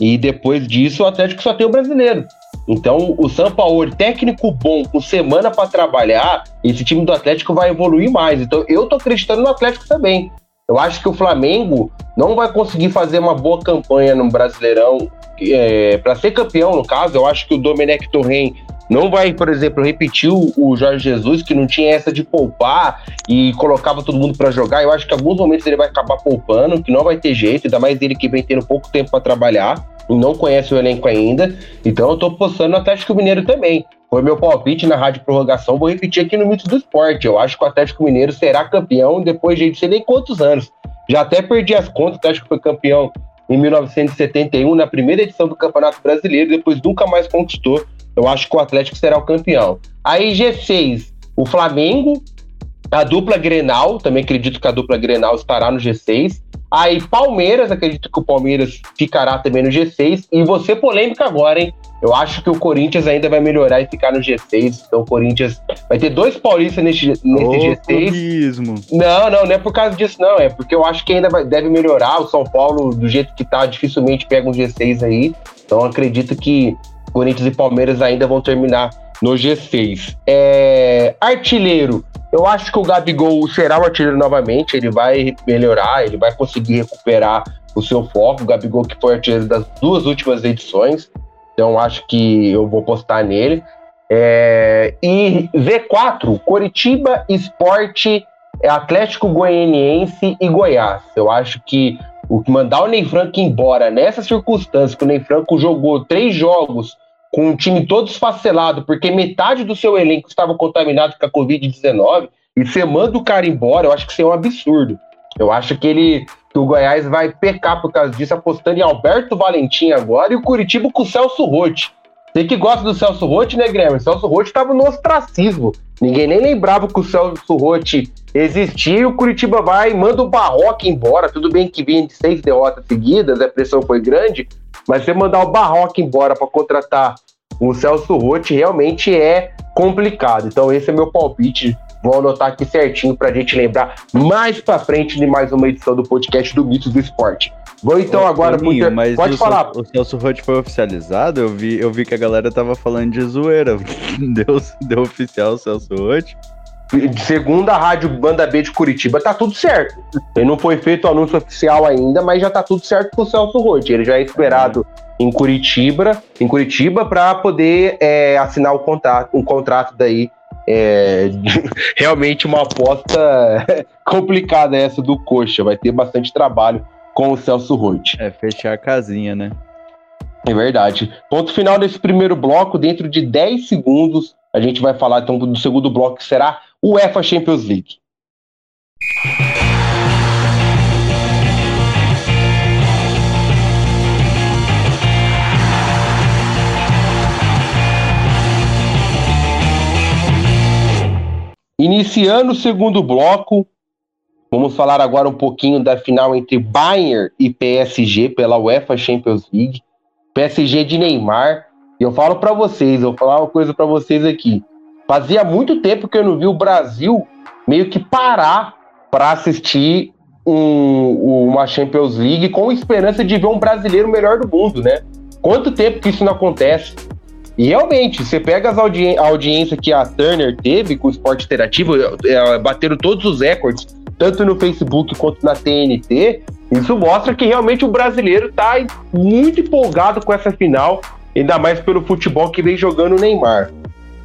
e depois disso o Atlético só tem o brasileiro. Então, o São Paulo, técnico bom, com semana para trabalhar, esse time do Atlético vai evoluir mais. Então, eu tô acreditando no Atlético também. Eu acho que o Flamengo não vai conseguir fazer uma boa campanha no Brasileirão é, para ser campeão, no caso. Eu acho que o Domenech Torren não vai, por exemplo, repetir o Jorge Jesus, que não tinha essa de poupar e colocava todo mundo para jogar. Eu acho que em alguns momentos ele vai acabar poupando, que não vai ter jeito, ainda mais ele que vem tendo pouco tempo para trabalhar e não conhece o elenco ainda. Então eu tô postando no Atlético Mineiro também. Foi meu palpite na Rádio Prorrogação. Vou repetir aqui no Mito do Esporte. Eu acho que o Atlético Mineiro será campeão depois de não sei nem quantos anos. Já até perdi as contas, o Atlético foi campeão em 1971, na primeira edição do Campeonato Brasileiro, depois nunca mais conquistou. Eu acho que o Atlético será o campeão. Aí G6, o Flamengo, a dupla Grenal, também acredito que a dupla Grenal estará no G6. Aí Palmeiras, acredito que o Palmeiras ficará também no G6. E você polêmica agora, hein? Eu acho que o Corinthians ainda vai melhorar e ficar no G6. Então o Corinthians vai ter dois paulistas nesse, nesse G6. Não, não, não é por causa disso, não. É porque eu acho que ainda vai, deve melhorar. O São Paulo, do jeito que tá, dificilmente pega um G6 aí. Então acredito que Corinthians e Palmeiras ainda vão terminar no G6. É, artilheiro. Eu acho que o Gabigol será o artilheiro novamente. Ele vai melhorar, ele vai conseguir recuperar o seu foco. O Gabigol que foi artilheiro das duas últimas edições. Então acho que eu vou postar nele. É, e Z4, Coritiba, Esporte, Atlético Goianiense e Goiás. Eu acho que o que mandar o Ney Franco embora nessa circunstância, que o Ney Franco jogou três jogos com o time todo esfacelado, porque metade do seu elenco estava contaminado com a Covid-19, e você manda o cara embora, eu acho que isso é um absurdo. Eu acho que ele que o Goiás vai pecar por causa disso, apostando em Alberto Valentim agora e o Curitiba com o Celso Rotti. Você que gosta do Celso Rotti, né, Grêmio? O Celso Rotti estava no ostracismo. Ninguém nem lembrava que o Celso Rotti existia e o Curitiba vai e manda o Barroca embora. Tudo bem que vinha de seis derrotas seguidas, a pressão foi grande, mas você mandar o Barroca embora para contratar o Celso Rotti realmente é complicado. Então esse é meu palpite. Vou anotar aqui certinho para a gente lembrar mais para frente de mais uma edição do podcast do Mitos do Esporte. Vou então Ô, agora Toninho, pro... mas Pode o falar. O Celso Rotti foi oficializado? Eu vi, eu vi que a galera tava falando de zoeira. Deu, deu oficial o Celso Rotti? Segundo a rádio Banda B de Curitiba, tá tudo certo. Ele não foi feito o anúncio oficial ainda, mas já tá tudo certo com o Celso Rotti. Ele já é esperado em Curitiba, em Curitiba, para poder é, assinar o contrato, um contrato daí. É, realmente uma aposta complicada essa do Coxa. Vai ter bastante trabalho com o Celso Rotti. É fechar a casinha, né? É verdade. Ponto final desse primeiro bloco. Dentro de 10 segundos, a gente vai falar então do segundo bloco, que será UEFA Champions League. Iniciando o segundo bloco, vamos falar agora um pouquinho da final entre Bayern e PSG pela UEFA Champions League. PSG de Neymar. E eu falo para vocês, eu vou falar uma coisa para vocês aqui. Fazia muito tempo que eu não vi o Brasil meio que parar para assistir um, uma Champions League com esperança de ver um brasileiro melhor do mundo, né? Quanto tempo que isso não acontece? E realmente, você pega as audi a audiência que a Turner teve com o esporte interativo, é, bateram todos os recordes, tanto no Facebook quanto na TNT. Isso mostra que realmente o brasileiro está muito empolgado com essa final, ainda mais pelo futebol que vem jogando o Neymar.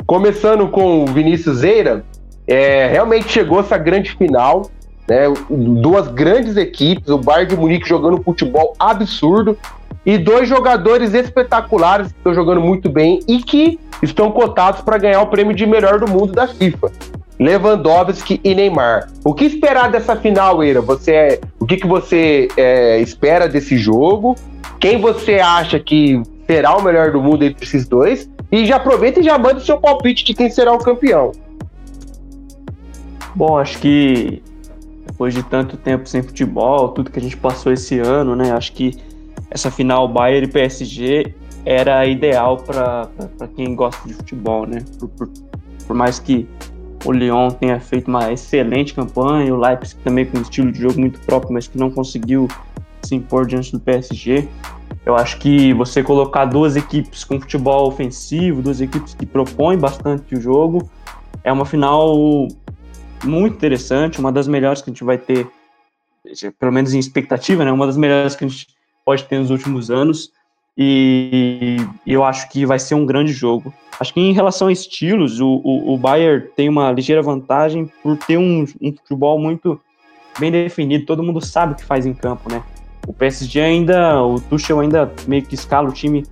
Começando com o Vinícius Zeira, é, realmente chegou essa grande final, né? Duas grandes equipes, o Bayern de Munique jogando futebol absurdo e dois jogadores espetaculares que estão jogando muito bem e que estão cotados para ganhar o prêmio de melhor do mundo da FIFA. Lewandowski e Neymar. O que esperar dessa final, Eira? Você é, o que, que você é, espera desse jogo? Quem você acha que será o melhor do mundo entre esses dois? E já aproveita e já manda o seu palpite de quem será o campeão. Bom, acho que depois de tanto tempo sem futebol, tudo que a gente passou esse ano, né? Acho que essa final Bayern e PSG era ideal para quem gosta de futebol, né? Por, por, por, mais que o Lyon tenha feito uma excelente campanha, o Leipzig também com um estilo de jogo muito próprio, mas que não conseguiu se impor diante do PSG. Eu acho que você colocar duas equipes com futebol ofensivo, duas equipes que propõem bastante o jogo, é uma final muito interessante, uma das melhores que a gente vai ter, pelo menos em expectativa, né? Uma das melhores que a gente pode ter nos últimos anos. E eu acho que vai ser um grande jogo. Acho que em relação a estilos, o, o, o Bayern tem uma ligeira vantagem por ter um, um futebol muito bem definido. Todo mundo sabe o que faz em campo, né? O PSG ainda, o Tuchel ainda meio que escala o time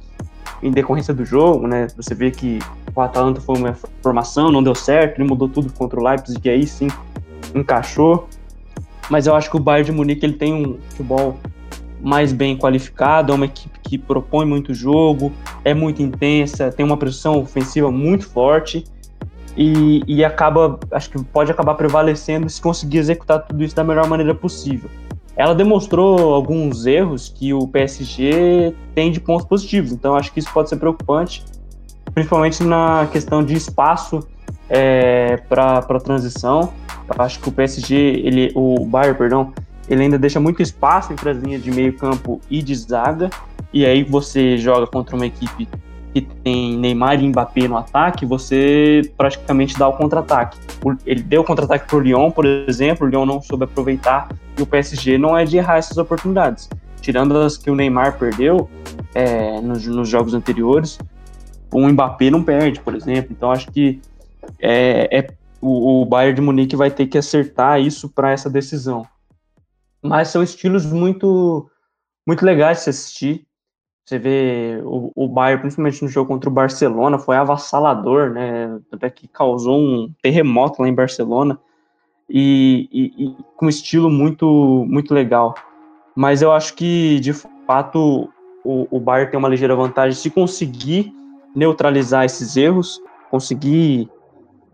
em decorrência do jogo, né? Você vê que o Atalanta foi uma formação, não deu certo, ele mudou tudo contra o Leipzig, e aí sim encaixou. Mas eu acho que o Bayern de Munique ele tem um futebol mais bem qualificado, é uma equipe que propõe muito jogo, é muito intensa, tem uma pressão ofensiva muito forte e, e acaba, acho que pode acabar prevalecendo se conseguir executar tudo isso da melhor maneira possível. Ela demonstrou alguns erros que o PSG tem de pontos positivos, então acho que isso pode ser preocupante principalmente na questão de espaço é, para transição. Eu acho que o PSG, ele, o Bayern, perdão, ele ainda deixa muito espaço entre as linhas de meio campo e de zaga. E aí você joga contra uma equipe que tem Neymar e Mbappé no ataque, você praticamente dá o contra-ataque. Ele deu o contra-ataque para o Lyon, por exemplo, o Lyon não soube aproveitar e o PSG não é de errar essas oportunidades. Tirando as que o Neymar perdeu é, nos, nos jogos anteriores, o Mbappé não perde, por exemplo. Então acho que é, é o, o, Bayern de Munique vai ter que acertar isso para essa decisão. Mas são estilos muito muito legais de se assistir. Você vê o, o Bayern, principalmente no jogo contra o Barcelona, foi avassalador, né? Até que causou um terremoto lá em Barcelona e, e, e com um estilo muito muito legal. Mas eu acho que de fato o, o Bayern tem uma ligeira vantagem se conseguir neutralizar esses erros, conseguir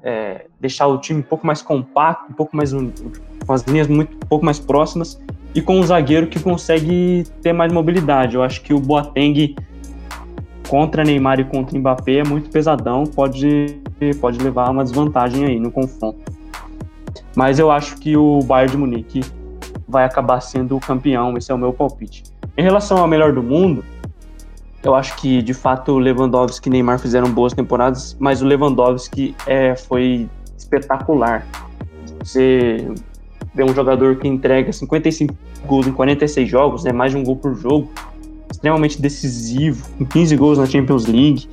é, deixar o time um pouco mais compacto, um pouco mais com as linhas muito um pouco mais próximas e com um zagueiro que consegue ter mais mobilidade. Eu acho que o Boateng contra Neymar e contra Mbappé é muito pesadão, pode pode levar uma desvantagem aí no confronto. Mas eu acho que o Bayern de Munique vai acabar sendo o campeão, esse é o meu palpite. Em relação ao melhor do mundo, eu acho que, de fato, Lewandowski e Neymar fizeram boas temporadas, mas o Lewandowski é, foi espetacular. Você vê um jogador que entrega 55 gols em 46 jogos, né, mais de um gol por jogo, extremamente decisivo, com 15 gols na Champions League.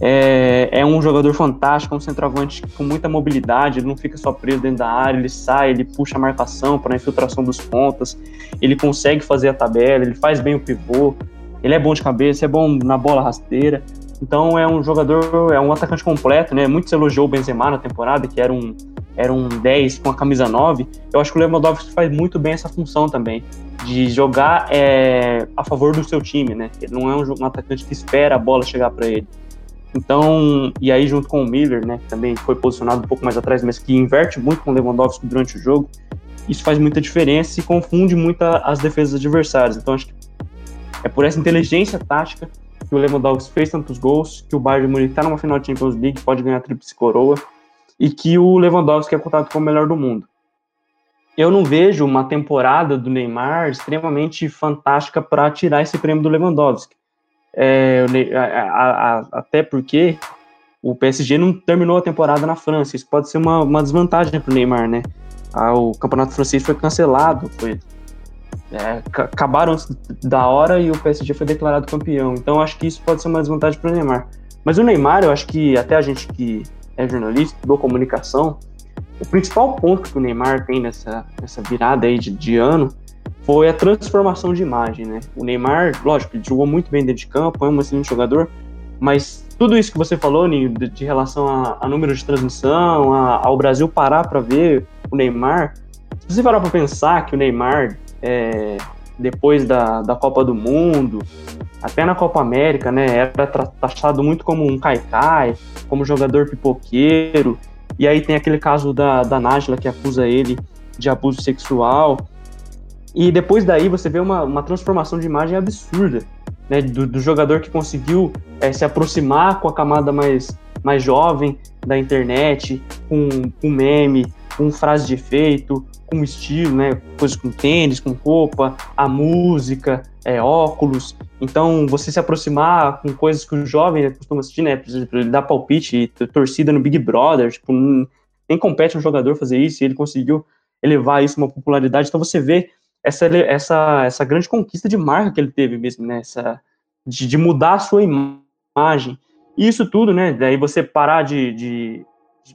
É, é, um jogador fantástico, um centroavante com muita mobilidade, ele não fica só preso dentro da área, ele sai, ele puxa a marcação para a infiltração dos pontas, ele consegue fazer a tabela, ele faz bem o pivô, ele é bom de cabeça, é bom na bola rasteira. Então é um jogador, é um atacante completo, né? Muito se elogiou o Benzema na temporada, que era um, era um 10 com a camisa 9. Eu acho que o Lewandowski faz muito bem essa função também, de jogar é, a favor do seu time, né? Ele não é um, um atacante que espera a bola chegar para ele. Então, e aí junto com o Miller, né, que também foi posicionado um pouco mais atrás, mas que inverte muito com o Lewandowski durante o jogo, isso faz muita diferença e confunde muito as defesas adversárias. Então, acho que é por essa inteligência tática que o Lewandowski fez tantos gols, que o Bayern de Munique está numa final de Champions League, pode ganhar a tríplice coroa. e que o Lewandowski é contado como o melhor do mundo. Eu não vejo uma temporada do Neymar extremamente fantástica para tirar esse prêmio do Lewandowski. É, até porque o PSG não terminou a temporada na França. Isso pode ser uma, uma desvantagem para o Neymar, né? Ah, o campeonato francês foi cancelado, foi é, acabaram da hora e o PSG foi declarado campeão. Então acho que isso pode ser uma desvantagem para o Neymar. Mas o Neymar, eu acho que até a gente que é jornalista, do comunicação, o principal ponto que o Neymar tem nessa, nessa virada aí de, de ano foi a transformação de imagem, né? O Neymar, lógico, ele jogou muito bem dentro de campo, é um excelente jogador, mas tudo isso que você falou, Ninho, de, de relação a, a, número de transmissão, a, ao Brasil parar para ver o Neymar, se você parar para pensar que o Neymar é, depois da, da Copa do Mundo, até na Copa América, né, era taxado muito como um caicai, como jogador pipoqueiro, e aí tem aquele caso da, da Nájila que acusa ele de abuso sexual, e depois daí você vê uma, uma transformação de imagem absurda, né, do, do jogador que conseguiu é, se aproximar com a camada mais, mais jovem da internet, com, com meme, com frase de efeito, com estilo, né? Coisas com tênis, com roupa, a música, é, óculos. Então, você se aproximar com coisas que o jovem costuma assistir, né? Por exemplo, ele dá palpite, torcida no Big Brother, tipo, nem compete um jogador fazer isso, e ele conseguiu elevar isso uma popularidade. Então, você vê essa, essa, essa grande conquista de marca que ele teve mesmo, né? Essa, de, de mudar a sua imagem. E isso tudo, né? Daí você parar de, de,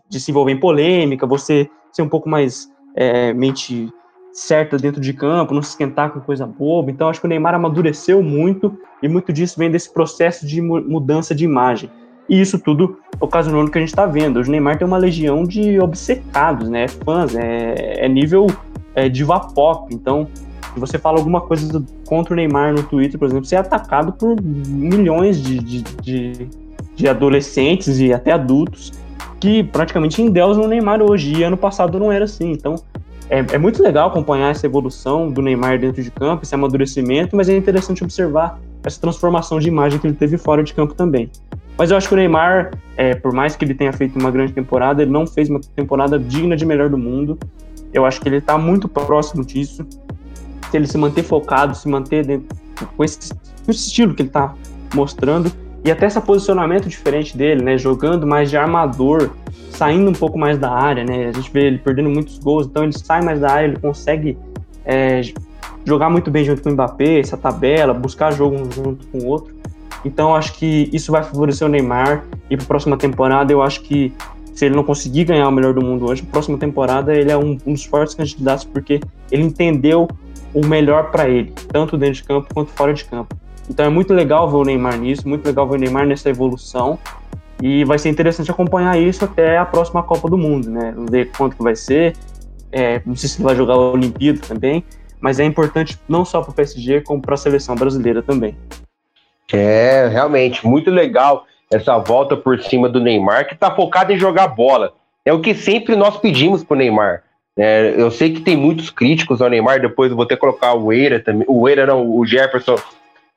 de se envolver em polêmica, você ser um pouco mais é, mente certa dentro de campo, não se esquentar com coisa boba. Então, acho que o Neymar amadureceu muito e muito disso vem desse processo de mudança de imagem. E isso tudo ocasionou no que a gente está vendo. Hoje o Neymar tem uma legião de obcecados, né? Fãs, é, é nível é, diva pop. Então, se você fala alguma coisa contra o Neymar no Twitter, por exemplo, você é atacado por milhões de, de, de, de adolescentes e até adultos que praticamente endeusam o Neymar hoje, e ano passado não era assim. Então, é, é, muito legal acompanhar essa evolução do Neymar dentro de campo, esse amadurecimento, mas é interessante observar essa transformação de imagem que ele teve fora de campo também. Mas eu acho que o Neymar, é, por mais que ele tenha feito uma grande temporada, ele não fez uma temporada digna de melhor do mundo. Eu acho que ele está muito próximo disso. Se ele se manter focado, se manter dentro, com, esse, com esse estilo que ele está mostrando, e até esse posicionamento diferente dele, né? Jogando mais de armador, saindo um pouco mais da área, né? A gente vê ele perdendo muitos gols, então ele sai mais da área, ele consegue é, jogar muito bem junto com o Mbappé, essa tabela, buscar jogo um junto com o outro. Então acho que isso vai favorecer o Neymar e para a próxima temporada eu acho que se ele não conseguir ganhar o melhor do mundo hoje, próxima temporada ele é um, um dos fortes candidatos porque ele entendeu o melhor para ele, tanto dentro de campo quanto fora de campo. Então é muito legal ver o Neymar nisso, muito legal ver o Neymar nessa evolução. E vai ser interessante acompanhar isso até a próxima Copa do Mundo, né? Ver quanto que vai ser. É, não sei se ele vai jogar a Olimpíada também, mas é importante não só para o PSG, como para a seleção brasileira também. É, realmente, muito legal essa volta por cima do Neymar, que está focado em jogar bola. É o que sempre nós pedimos para o Neymar. É, eu sei que tem muitos críticos ao Neymar, depois eu vou que colocar o Eira também. O Eira não, o Jefferson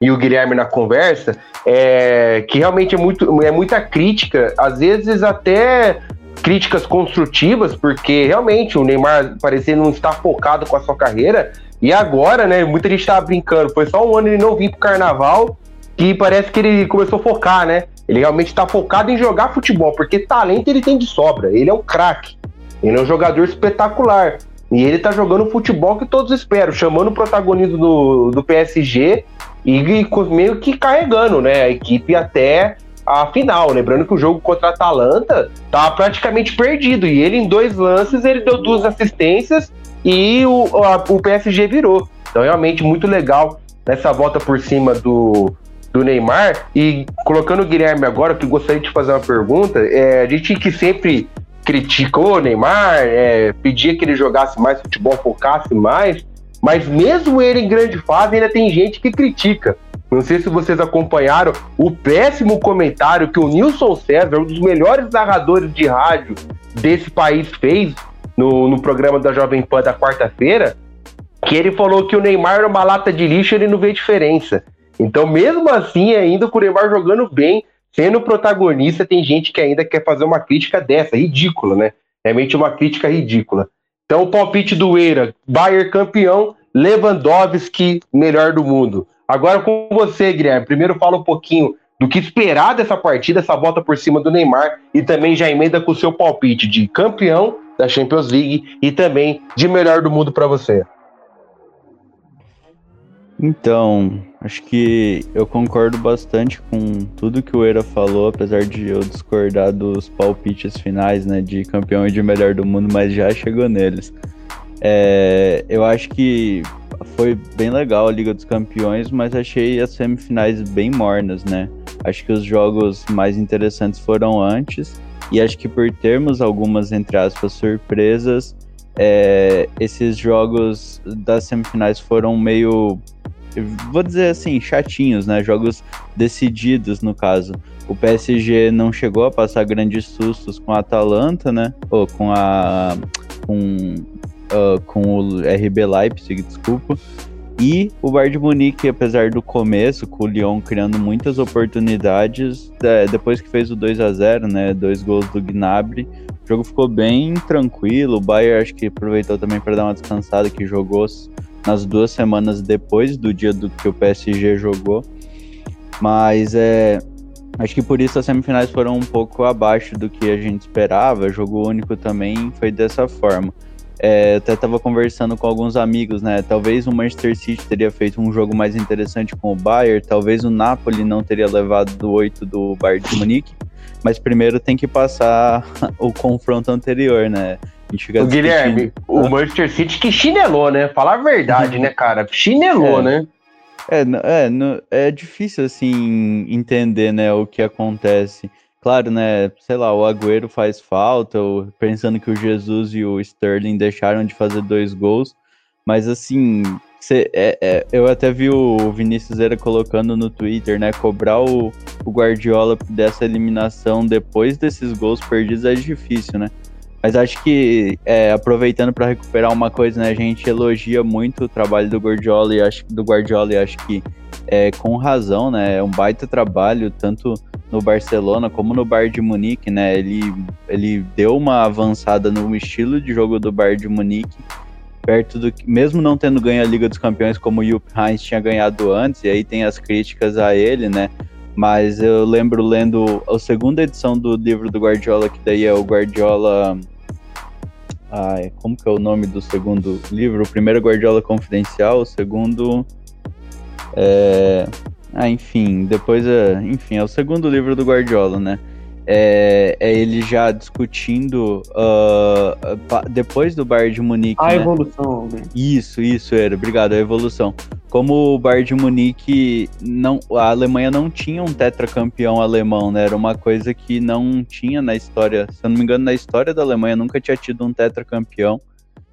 e o Guilherme na conversa, é, que realmente é, muito, é muita crítica, às vezes até críticas construtivas, porque realmente o Neymar parecia não estar focado com a sua carreira, e agora, né, muita gente estava brincando, foi só um ano ele não vir pro carnaval, que parece que ele começou a focar, né? Ele realmente está focado em jogar futebol, porque talento ele tem de sobra, ele é um craque, ele é um jogador espetacular. E ele tá jogando o futebol que todos esperam, chamando o protagonismo do, do PSG e meio que carregando né, a equipe até a final. Lembrando que o jogo contra a Atalanta tá praticamente perdido. E ele, em dois lances, ele deu duas assistências e o, a, o PSG virou. Então, realmente, muito legal nessa volta por cima do, do Neymar. E colocando o Guilherme agora, que gostaria de fazer uma pergunta. É, a gente que sempre criticou o Neymar, é, pedia que ele jogasse mais futebol, focasse mais. Mas mesmo ele em grande fase, ainda tem gente que critica. Não sei se vocês acompanharam o péssimo comentário que o Nilson César, um dos melhores narradores de rádio desse país, fez no, no programa da Jovem Pan da quarta-feira, que ele falou que o Neymar era uma lata de lixo e ele não vê diferença. Então, mesmo assim, ainda com o Neymar jogando bem, sendo protagonista, tem gente que ainda quer fazer uma crítica dessa, ridícula, né? Realmente uma crítica ridícula. Então, o palpite do Eira, Bayern campeão, Lewandowski melhor do mundo. Agora com você, Guilherme. Primeiro fala um pouquinho do que esperar dessa partida, essa volta por cima do Neymar, e também já emenda com o seu palpite de campeão da Champions League e também de melhor do mundo para você. Então, acho que eu concordo bastante com tudo que o Eira falou, apesar de eu discordar dos palpites finais, né, de campeão e de melhor do mundo, mas já chegou neles. É, eu acho que foi bem legal a Liga dos Campeões, mas achei as semifinais bem mornas, né? Acho que os jogos mais interessantes foram antes, e acho que por termos algumas, entre aspas, surpresas, é, esses jogos das semifinais foram meio, vou dizer assim, chatinhos, né? Jogos decididos, no caso. O PSG não chegou a passar grandes sustos com a Atalanta, né? Ou com a. com, uh, com o RB Leipzig, desculpa. E o Bayern de Munique, apesar do começo, com o Lyon criando muitas oportunidades, é, depois que fez o 2 a 0 né, dois gols do Gnabry, o jogo ficou bem tranquilo. O Bayern acho que aproveitou também para dar uma descansada, que jogou nas duas semanas depois do dia do que o PSG jogou. Mas é, acho que por isso as semifinais foram um pouco abaixo do que a gente esperava. Jogo único também foi dessa forma. É, até estava conversando com alguns amigos, né? Talvez o Manchester City teria feito um jogo mais interessante com o Bayern, talvez o Napoli não teria levado do 8 do Bayern de Munique, mas primeiro tem que passar o confronto anterior, né? O Guilherme, o Manchester City que chinelou, né? Falar a verdade, né, cara? Chinelou, é. né? É, é, é difícil, assim, entender, né, o que acontece. Claro, né? Sei lá, o Agüero faz falta, pensando que o Jesus e o Sterling deixaram de fazer dois gols. Mas assim, cê, é, é, eu até vi o Vinícius Zera colocando no Twitter, né? Cobrar o, o Guardiola dessa eliminação depois desses gols perdidos é difícil, né? Mas acho que, é, aproveitando para recuperar uma coisa, né? A gente elogia muito o trabalho do Guardiola e acho, do Guardiola e acho que é, com razão, né? É um baita trabalho, tanto no Barcelona como no Bayern de Munique, né? Ele, ele deu uma avançada no estilo de jogo do Bayern de Munique, perto do que, mesmo não tendo ganho a Liga dos Campeões como o Jupp Heynckes tinha ganhado antes, e aí tem as críticas a ele, né? Mas eu lembro lendo a segunda edição do livro do Guardiola, que daí é o Guardiola. Ai, como que é o nome do segundo livro? O primeiro é Guardiola Confidencial, o segundo. É... Ah, enfim, depois, é, enfim, é o segundo livro do Guardiola, né? É, é ele já discutindo uh, depois do Bayern de Munique. A né? evolução. Né? Isso, isso, era. Obrigado, a evolução. Como o Bayern de Munique, não, a Alemanha não tinha um tetracampeão alemão, né? Era uma coisa que não tinha na história. Se eu não me engano, na história da Alemanha nunca tinha tido um tetracampeão.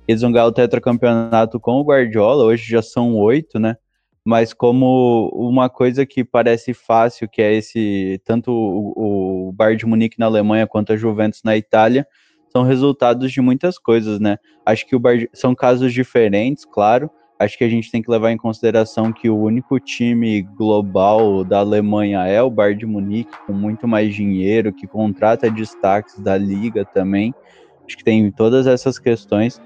Eles vão ganhar o tetracampeonato com o Guardiola, hoje já são oito, né? mas como uma coisa que parece fácil, que é esse tanto o, o Bayern de Munique na Alemanha quanto a Juventus na Itália, são resultados de muitas coisas, né? Acho que o Bayern, são casos diferentes, claro. Acho que a gente tem que levar em consideração que o único time global da Alemanha é o Bayern de Munique, com muito mais dinheiro, que contrata destaques da liga também. Acho que tem todas essas questões,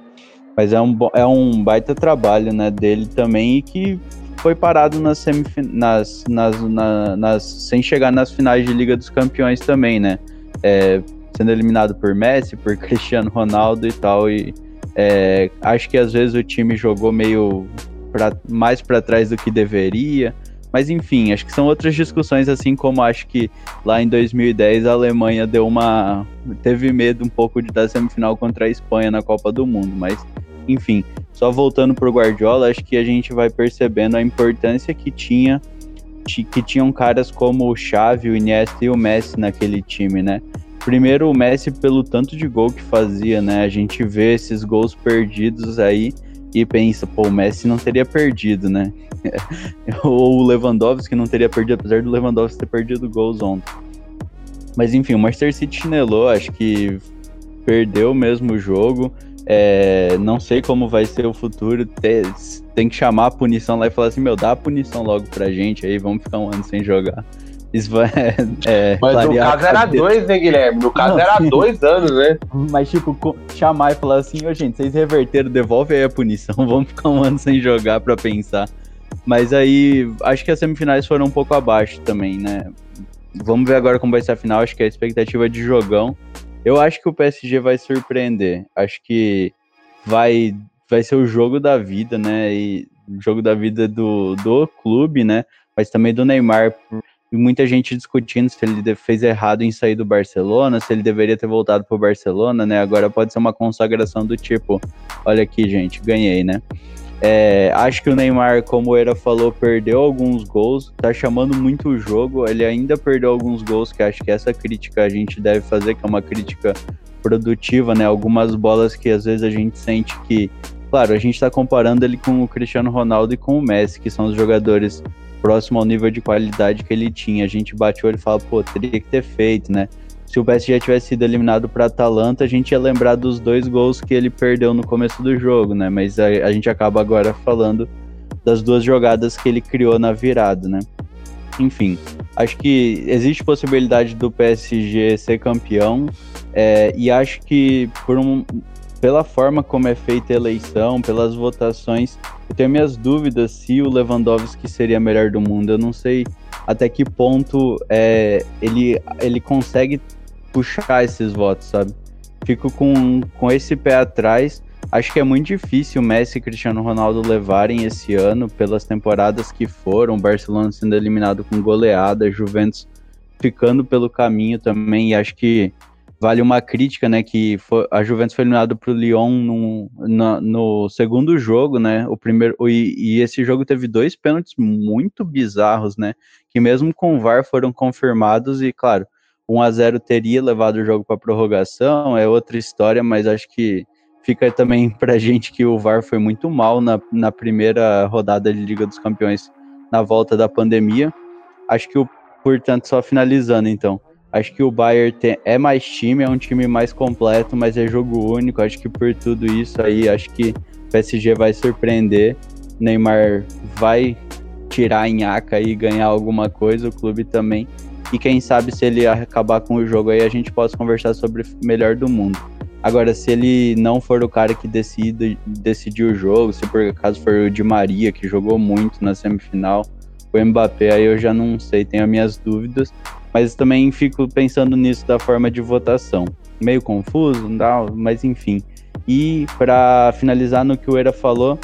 mas é um, é um baita trabalho né, dele também e que foi parado nas nas, nas, nas, sem chegar nas finais de Liga dos Campeões também, né? É, sendo eliminado por Messi, por Cristiano Ronaldo e tal. E é, acho que às vezes o time jogou meio pra, mais para trás do que deveria. Mas enfim, acho que são outras discussões, assim como acho que lá em 2010 a Alemanha deu uma. teve medo um pouco de dar semifinal contra a Espanha na Copa do Mundo. Mas, enfim, só voltando pro Guardiola, acho que a gente vai percebendo a importância que tinha que tinham caras como o Xavi, o Iniesta e o Messi naquele time, né? Primeiro o Messi pelo tanto de gol que fazia, né? A gente vê esses gols perdidos aí e pensa, pô, o Messi não teria perdido, né? Ou o Lewandowski não teria perdido, apesar do Lewandowski ter perdido gols ontem. Mas enfim, o Manchester City chinelou, acho que perdeu mesmo o jogo. É, não sei como vai ser o futuro. Tem, tem que chamar a punição lá e falar assim: meu, dá a punição logo pra gente aí, vamos ficar um ano sem jogar. É, Mas no caso era dois, né, Guilherme? No caso não, era sim. dois anos, né? Mas, tipo, chamar e falar assim, ô gente, vocês reverteram, devolve aí a punição, vamos ficar um ano sem jogar pra pensar. Mas aí, acho que as semifinais foram um pouco abaixo também, né? Vamos ver agora como vai ser a final, acho que a expectativa é de jogão. Eu acho que o PSG vai surpreender. Acho que vai, vai ser o jogo da vida, né? E o jogo da vida do, do clube, né? Mas também do Neymar e muita gente discutindo se ele fez errado em sair do Barcelona, se ele deveria ter voltado pro Barcelona, né? Agora pode ser uma consagração do tipo, olha aqui, gente, ganhei, né? É, acho que o Neymar, como o Era falou, perdeu alguns gols, tá chamando muito o jogo, ele ainda perdeu alguns gols, que acho que essa crítica a gente deve fazer, que é uma crítica produtiva, né? Algumas bolas que às vezes a gente sente que, claro, a gente tá comparando ele com o Cristiano Ronaldo e com o Messi, que são os jogadores próximo ao nível de qualidade que ele tinha. A gente bate o olho e fala, pô, teria que ter feito, né? Se o PSG tivesse sido eliminado para Atalanta, a gente ia lembrar dos dois gols que ele perdeu no começo do jogo, né? Mas a, a gente acaba agora falando das duas jogadas que ele criou na virada, né? Enfim, acho que existe possibilidade do PSG ser campeão é, e acho que por um, pela forma como é feita a eleição, pelas votações, tenho minhas dúvidas se o Lewandowski seria melhor do mundo. Eu não sei até que ponto é, ele, ele consegue puxar esses votos, sabe? Fico com, com esse pé atrás. Acho que é muito difícil o Messi e Cristiano Ronaldo levarem esse ano pelas temporadas que foram, Barcelona sendo eliminado com goleada, Juventus ficando pelo caminho também, e acho que vale uma crítica, né, que foi, a Juventus foi eliminada para o Lyon no, no, segundo jogo, né, o primeiro, e, e, esse jogo teve dois pênaltis muito bizarros, né, que mesmo com o VAR foram confirmados e, claro, 1 a 0 teria levado o jogo para prorrogação, é outra história, mas acho que fica também para gente que o VAR foi muito mal na, na primeira rodada de Liga dos Campeões na volta da pandemia. Acho que o, portanto, só finalizando então, Acho que o Bayern tem, é mais time, é um time mais completo, mas é jogo único. Acho que por tudo isso aí, acho que o PSG vai surpreender. Neymar vai tirar em Aca e ganhar alguma coisa, o clube também. E quem sabe se ele acabar com o jogo aí, a gente possa conversar sobre o melhor do mundo. Agora, se ele não for o cara que decide, o jogo, se por acaso for o Di Maria, que jogou muito na semifinal, o Mbappé, aí eu já não sei, tenho as minhas dúvidas. Mas também fico pensando nisso da forma de votação. Meio confuso, não, mas enfim. E para finalizar no que o Era falou,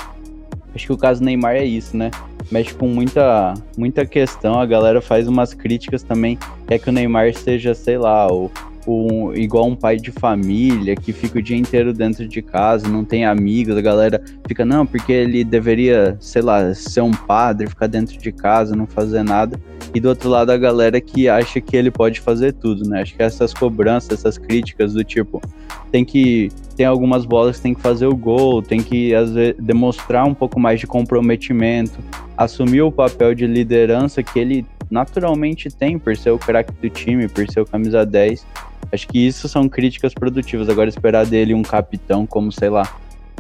acho que o caso Neymar é isso, né? Mexe com muita, muita questão, a galera faz umas críticas também, quer que o Neymar seja, sei lá, o, um, igual um pai de família que fica o dia inteiro dentro de casa, não tem amigos, a galera fica, não, porque ele deveria, sei lá, ser um padre, ficar dentro de casa, não fazer nada. E do outro lado, a galera que acha que ele pode fazer tudo, né? Acho que essas cobranças, essas críticas do tipo, tem que. Tem algumas bolas que tem que fazer o gol, tem que às vezes, demonstrar um pouco mais de comprometimento, assumir o papel de liderança que ele naturalmente tem por ser o craque do time, por ser o camisa 10. Acho que isso são críticas produtivas. Agora, esperar dele um capitão como, sei lá,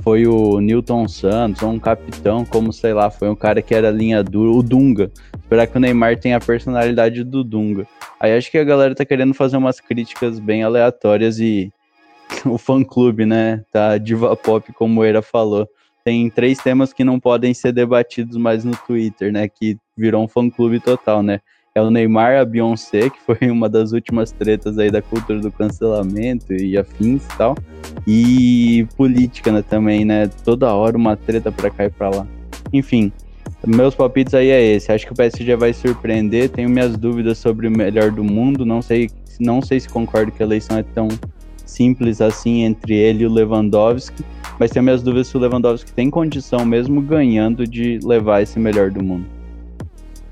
foi o Newton Santos, ou um capitão como, sei lá, foi um cara que era linha dura, o Dunga. Esperar que o Neymar tenha a personalidade do Dunga. Aí acho que a galera tá querendo fazer umas críticas bem aleatórias e o fã-clube, né, tá diva pop, como o Era falou. Tem três temas que não podem ser debatidos mais no Twitter, né, que virou um fã-clube total, né? é o Neymar, a Beyoncé, que foi uma das últimas tretas aí da cultura do cancelamento e afins e tal. E política, né, também, né? Toda hora uma treta pra cá e pra lá. Enfim, meus palpites aí é esse. Acho que o PSG vai surpreender. Tenho minhas dúvidas sobre o melhor do mundo. Não sei, não sei se concordo que a eleição é tão simples assim entre ele e o Lewandowski. Mas tenho minhas dúvidas se o Lewandowski tem condição, mesmo ganhando, de levar esse melhor do mundo.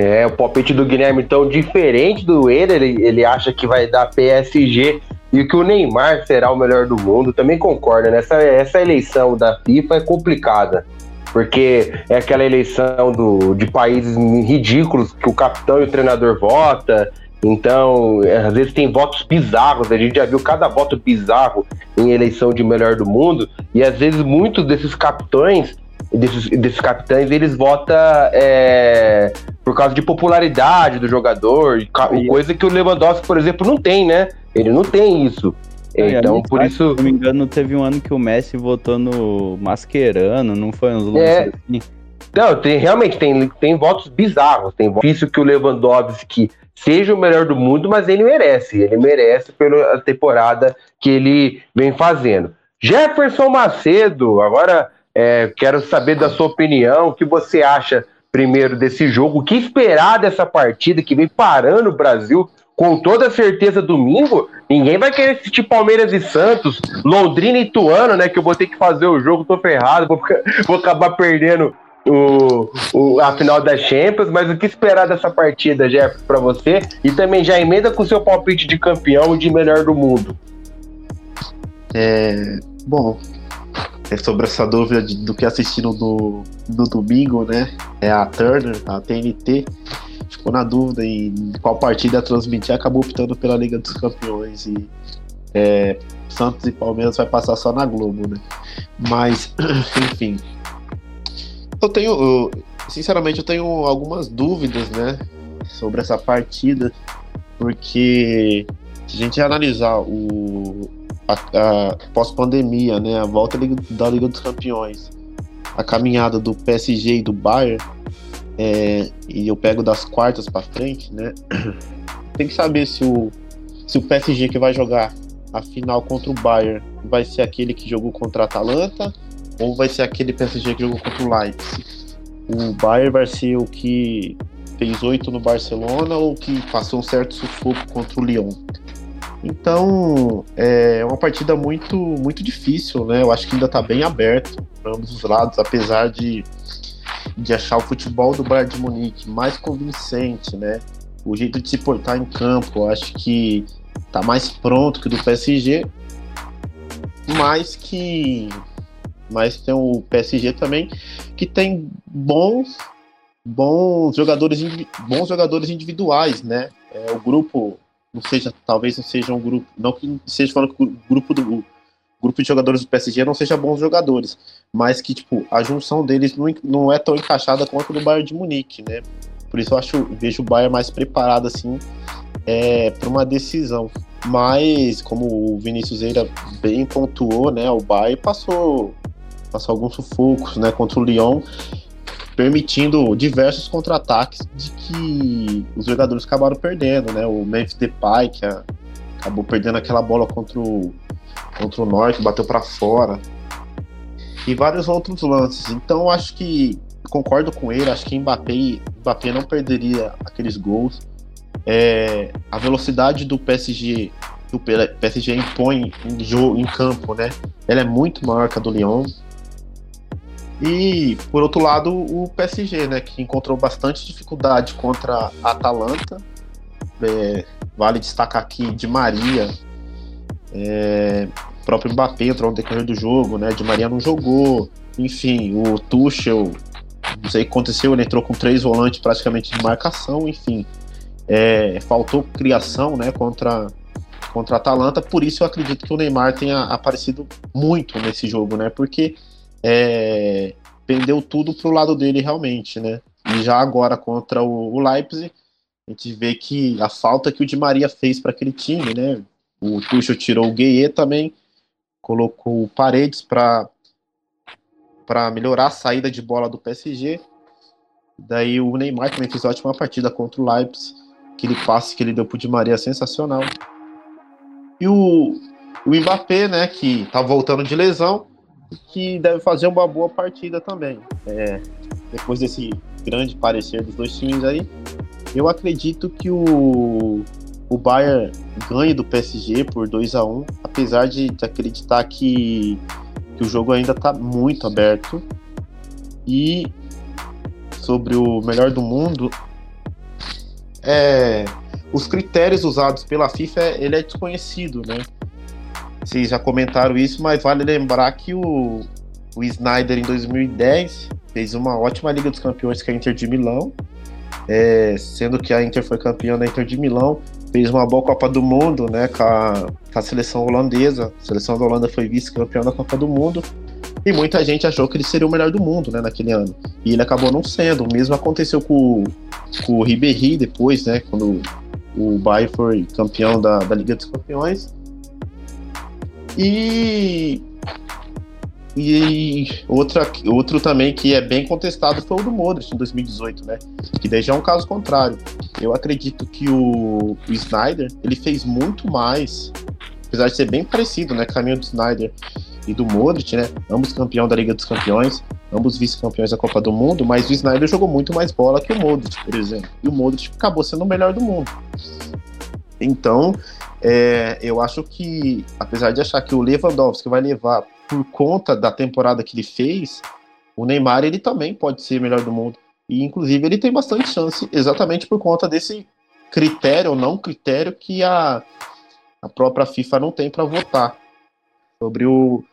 É, o palpite do Guilherme, então, diferente do ele, ele, ele acha que vai dar PSG e que o Neymar será o melhor do mundo. Também concorda, né? Essa, essa eleição da FIFA é complicada, porque é aquela eleição do, de países ridículos que o capitão e o treinador vota. Então, é, às vezes tem votos bizarros, a gente já viu cada voto bizarro em eleição de melhor do mundo, e às vezes muitos desses capitães desses, desses capitães, eles votam é, por causa de popularidade do jogador, coisa que o Lewandowski, por exemplo, não tem, né? Ele não tem isso. Então, por isso. Se não me engano, teve um ano que o Messi votou no Mascherano, não foi uns é... assim? Não, tem, realmente tem, tem votos bizarros. Tem votos difícil que o Lewandowski seja o melhor do mundo, mas ele merece. Ele merece pela temporada que ele vem fazendo. Jefferson Macedo, agora é, quero saber da sua opinião, o que você acha primeiro desse jogo, o que esperar dessa partida que vem parando o Brasil com toda certeza domingo, ninguém vai querer assistir Palmeiras e Santos, Londrina e Ituano, né? Que eu vou ter que fazer o jogo, tô ferrado, vou, vou acabar perdendo o, o, a final da Champions, mas o que esperar dessa partida, Jeff, para você? E também já emenda com o seu palpite de campeão e de melhor do mundo. É, bom, é sobre essa dúvida de, do que assistiram no, no domingo, né? É a Turner, a TNT, ficou na dúvida em qual partida transmitir, acabou optando pela Liga dos Campeões e é, Santos e Palmeiras vai passar só na Globo, né? Mas, enfim, eu tenho, eu, sinceramente, eu tenho algumas dúvidas, né, sobre essa partida, porque se a gente analisar o pós-pandemia, né, a volta da Liga dos Campeões, a caminhada do PSG e do Bayern, é, e eu pego das quartas para frente, né, tem que saber se o se o PSG que vai jogar a final contra o Bayern vai ser aquele que jogou contra a Atalanta ou vai ser aquele PSG que jogou contra o Leipzig? O Bayern vai ser o que fez oito no Barcelona ou que passou um certo sufoco contra o Lyon? Então, é uma partida muito, muito difícil, né? Eu acho que ainda está bem aberto para ambos os lados, apesar de, de achar o futebol do Bayern de Munique mais convincente, né? O jeito de se portar em campo, eu acho que está mais pronto que o do PSG, mas que mas tem o PSG também, que tem bons bons jogadores bons jogadores individuais, né? É, o grupo não seja talvez não seja um grupo não que seja falando que o grupo do grupo de jogadores do PSG não seja bons jogadores, mas que tipo a junção deles não, não é tão encaixada quanto do Bayern de Munique, né? Por isso eu acho vejo o Bayern mais preparado assim é, para uma decisão. Mas como o Vinícius Eira bem pontuou, né? O Bayern passou passou alguns sufocos né, contra o Lyon, permitindo diversos contra-ataques de que os jogadores acabaram perdendo, né? O Memphis Depay, que acabou perdendo aquela bola contra o, contra o Norte, bateu para fora. E vários outros lances. Então acho que concordo com ele, acho que Mbappé, Mbappé não perderia aqueles gols. É, a velocidade do PSG do PSG impõe em, jogo, em campo, né? Ela é muito maior que a do Lyon. E, por outro lado, o PSG, né, que encontrou bastante dificuldade contra a Atalanta. É, vale destacar aqui de Maria, é, o próprio Mbappé entrou no decorrer do jogo, né? De Maria não jogou. Enfim, o Tuchel, não sei o que aconteceu, ele entrou com três volantes praticamente de marcação, enfim. É, faltou criação, né, contra contra a Atalanta, por isso eu acredito que o Neymar tenha aparecido muito nesse jogo, né? Porque é, pendeu tudo pro lado dele realmente, né? E já agora contra o, o Leipzig, a gente vê que a falta que o Di Maria fez para aquele time, né? O Tuchel tirou o Gueye também, colocou Paredes para para melhorar a saída de bola do PSG. Daí o Neymar também fez ótima partida contra o Leipzig, aquele passe que ele deu pro Di Maria sensacional. E o, o Mbappé, né, que tá voltando de lesão, que deve fazer uma boa partida também. É, depois desse grande parecer dos dois times aí, eu acredito que o, o Bayern ganhe do PSG por 2 a 1 apesar de, de acreditar que, que o jogo ainda está muito aberto. E sobre o melhor do mundo, é, os critérios usados pela FIFA ele é desconhecido, né? Vocês já comentaram isso, mas vale lembrar que o, o Snyder em 2010 fez uma ótima Liga dos Campeões com a Inter de Milão, é, sendo que a Inter foi campeã da Inter de Milão, fez uma boa Copa do Mundo, né, com a, com a seleção holandesa. A seleção da Holanda foi vice-campeã da Copa do Mundo. E muita gente achou que ele seria o melhor do mundo, né, naquele ano. E ele acabou não sendo. O mesmo aconteceu com, com o Ribéry depois, né, quando o Bayern foi campeão da, da Liga dos Campeões. E e outra, outro também que é bem contestado foi o do Modric em 2018, né? Que daí já é um caso contrário. Eu acredito que o, o Snyder ele fez muito mais, apesar de ser bem parecido, né? Caminho do Snyder e do Modric, né? Ambos campeão da Liga dos Campeões, ambos vice-campeões da Copa do Mundo, mas o Snyder jogou muito mais bola que o Modric, por exemplo. E o Modric acabou sendo o melhor do mundo. Então, é, eu acho que, apesar de achar que o Lewandowski vai levar por conta da temporada que ele fez, o Neymar ele também pode ser melhor do mundo. E inclusive ele tem bastante chance, exatamente por conta desse critério ou não critério que a, a própria FIFA não tem para votar sobre o,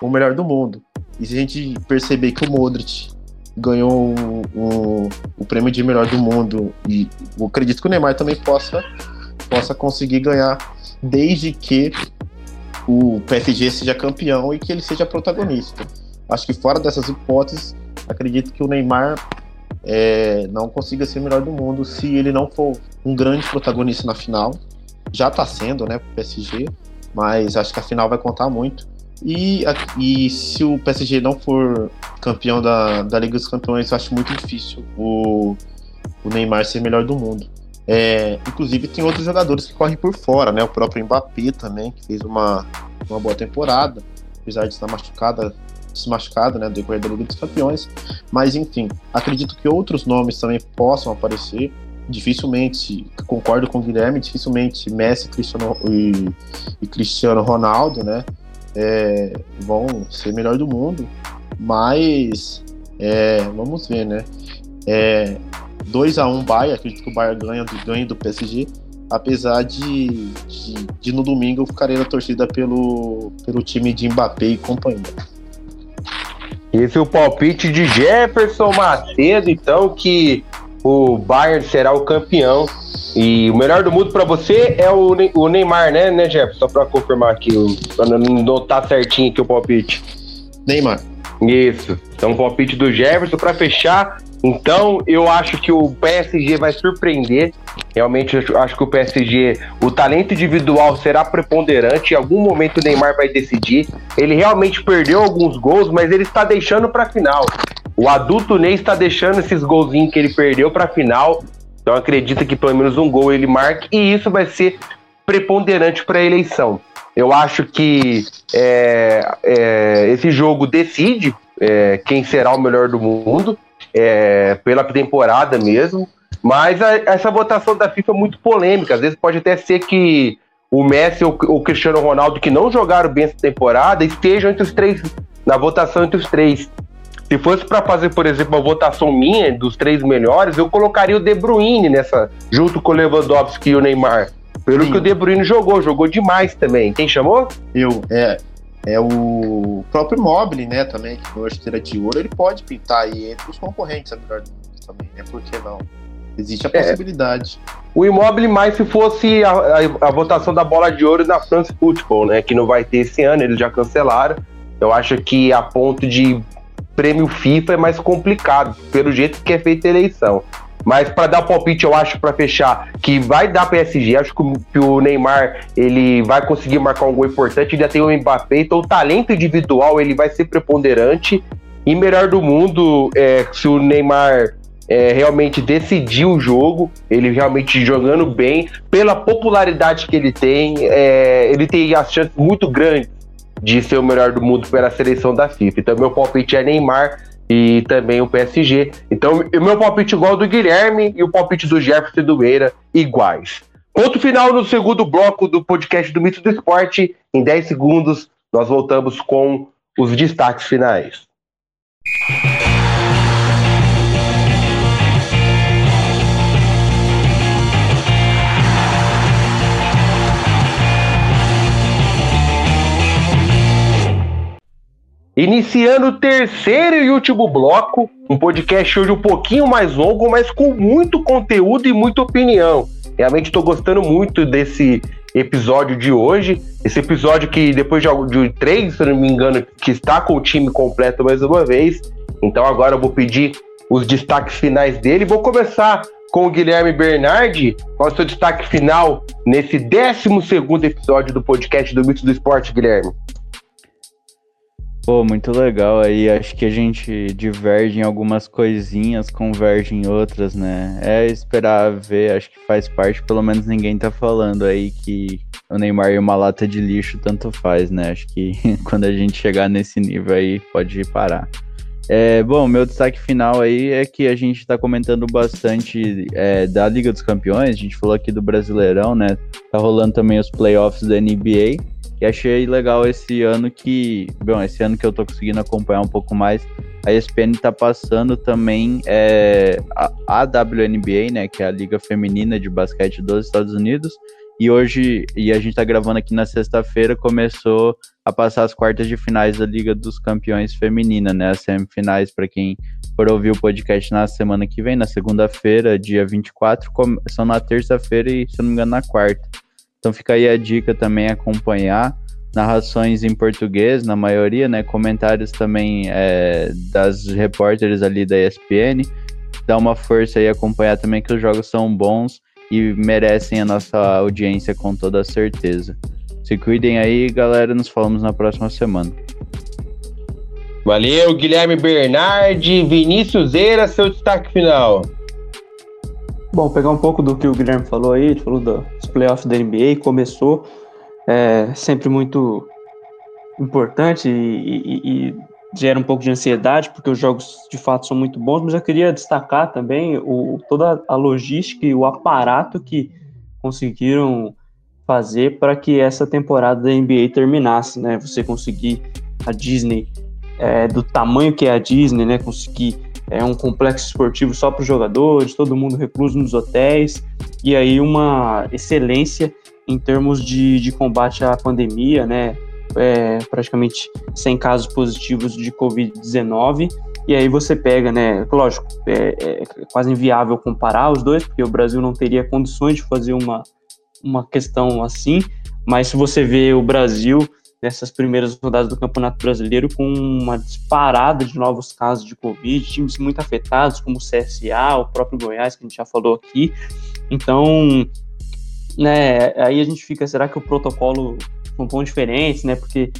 o melhor do mundo. E se a gente perceber que o Modric ganhou o, o, o prêmio de melhor do mundo, e eu acredito que o Neymar também possa, possa conseguir ganhar, desde que o PSG seja campeão e que ele seja protagonista. Acho que fora dessas hipóteses, acredito que o Neymar é, não consiga ser o melhor do mundo se ele não for um grande protagonista na final. Já está sendo, né, pro PSG, mas acho que a final vai contar muito. E, e se o PSG não for campeão da, da Liga dos Campeões, acho muito difícil o, o Neymar ser melhor do mundo. É, inclusive tem outros jogadores que correm por fora, né? O próprio Mbappé também, que fez uma, uma boa temporada, apesar de estar machucada, se machucado, né? decorrer da Liga dos Campeões. Mas enfim, acredito que outros nomes também possam aparecer. Dificilmente, concordo com o Guilherme, dificilmente Messi Cristiano, e, e Cristiano Ronaldo, né? É, vão ser melhor do mundo, mas é, vamos ver, né? É, 2 a 1 Bayern, acredito que o Bayern ganha do, ganha do PSG, apesar de, de, de, no domingo eu ficarei na torcida pelo, pelo time de Mbappé e companhia. Esse é o palpite de Jefferson Macedo, então, que o Bayern será o campeão. E o melhor do mundo para você é o, o Neymar, né, né, Jefferson? Só para confirmar aqui, para não notar certinho aqui o palpite. Neymar. Isso. Então, palpite do Jefferson para fechar. Então, eu acho que o PSG vai surpreender. Realmente, acho que o PSG, o talento individual será preponderante. Em algum momento, o Neymar vai decidir. Ele realmente perdeu alguns gols, mas ele está deixando para a final. O adulto Ney está deixando esses golzinhos que ele perdeu para a final. Então, acredita que pelo menos um gol ele marque. E isso vai ser preponderante para a eleição. Eu acho que é, é, esse jogo decide é, quem será o melhor do mundo é, pela temporada mesmo. Mas a, essa votação da FIFA é muito polêmica. Às vezes pode até ser que o Messi ou o Cristiano Ronaldo, que não jogaram bem essa temporada, estejam entre os três, na votação entre os três. Se fosse para fazer, por exemplo, uma votação minha dos três melhores, eu colocaria o De Bruyne nessa, junto com o Lewandowski e o Neymar. Pelo Sim. que o De Bruyne jogou, jogou demais também. Quem chamou? Eu, é. É o próprio Mobile, né, também, que foi esteira de ouro, ele pode pintar aí entre os concorrentes a melhor do mundo também, né? Por que não? Existe a é. possibilidade. É. O Immobile mais se fosse a, a, a, votação da bola de ouro na France Football, né? Que não vai ter esse ano, eles já cancelaram. Eu acho que a ponto de prêmio FIFA é mais complicado, pelo jeito que é feita a eleição. Mas para dar palpite, eu acho para fechar que vai dar PSG. Acho que o Neymar ele vai conseguir marcar um gol importante. Ainda tem o Mbappé, então o talento individual ele vai ser preponderante. E melhor do mundo, é, se o Neymar é, realmente decidir o jogo, ele realmente jogando bem, pela popularidade que ele tem, é, ele tem as chances muito grandes de ser o melhor do mundo pela seleção da FIFA. Então, meu palpite é Neymar e também o PSG. Então, o meu palpite igual do Guilherme e o palpite do Jefferson e do Meira iguais. Ponto final no segundo bloco do podcast do Mito do Esporte. Em 10 segundos, nós voltamos com os destaques finais. Iniciando o terceiro e último bloco, um podcast hoje um pouquinho mais longo, mas com muito conteúdo e muita opinião. Realmente estou gostando muito desse episódio de hoje. Esse episódio que depois de, três, se não me engano, que está com o time completo mais uma vez. Então agora eu vou pedir os destaques finais dele. Vou começar com o Guilherme Bernardi. Qual é o seu destaque final nesse 12 episódio do podcast do Mito do Esporte, Guilherme? Pô, muito legal aí. Acho que a gente diverge em algumas coisinhas, converge em outras, né? É esperar ver, acho que faz parte, pelo menos ninguém tá falando aí que o Neymar e uma lata de lixo tanto faz, né? Acho que quando a gente chegar nesse nível aí, pode parar. É, bom, meu destaque final aí é que a gente está comentando bastante é, da Liga dos Campeões, a gente falou aqui do Brasileirão, né? Tá rolando também os playoffs da NBA. E achei legal esse ano que, bom, esse ano que eu tô conseguindo acompanhar um pouco mais, a ESPN tá passando também é, a, WNBA, né, que é a Liga Feminina de Basquete dos Estados Unidos, e hoje, e a gente tá gravando aqui na sexta-feira, começou a passar as quartas de finais da Liga dos Campeões Feminina, né? As semifinais, para quem for ouvir o podcast na semana que vem, na segunda-feira, dia 24, são na terça-feira e, se não me engano, na quarta. Então fica aí a dica também acompanhar narrações em português, na maioria, né? Comentários também é, das repórteres ali da ESPN. Dá uma força aí acompanhar também que os jogos são bons e merecem a nossa audiência com toda certeza. Se cuidem aí, galera. Nos falamos na próxima semana. Valeu, Guilherme Bernardi, Vinícius Eira, seu destaque final. Bom, pegar um pouco do que o Guilherme falou aí, ele falou dos playoffs da NBA, começou, é sempre muito importante e, e, e, gera um pouco de ansiedade, porque os jogos de fato são muito bons, mas eu queria destacar também o, toda a logística e o aparato que conseguiram fazer para que essa temporada da NBA terminasse, né? Você conseguir a Disney é, do tamanho que é a Disney, né? Conseguir é um complexo esportivo só para os jogadores, todo mundo recluso nos hotéis, e aí uma excelência em termos de, de combate à pandemia, né? É, praticamente 100 casos positivos de Covid-19, e aí você pega, né? Lógico, é, é, quase inviável comparar os dois, porque o Brasil não teria condições de fazer uma, uma questão assim, mas se você vê o Brasil nessas primeiras rodadas do Campeonato Brasileiro com uma disparada de novos casos de Covid, times muito afetados, como o CSA, o próprio Goiás, que a gente já falou aqui. Então, né, aí a gente fica, será que o protocolo são tão diferentes, né? Porque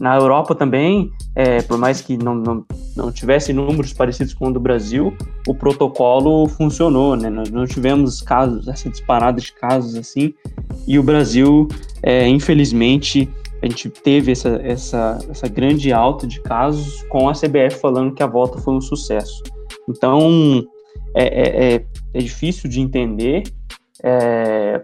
na Europa também, é, por mais que não, não, não tivesse números parecidos com o do Brasil, o protocolo funcionou, né? Nós não tivemos casos, essa disparada de casos assim, e o Brasil, é, infelizmente, a gente teve essa, essa, essa grande alta de casos com a CBF falando que a volta foi um sucesso. Então, é, é, é, é difícil de entender, é,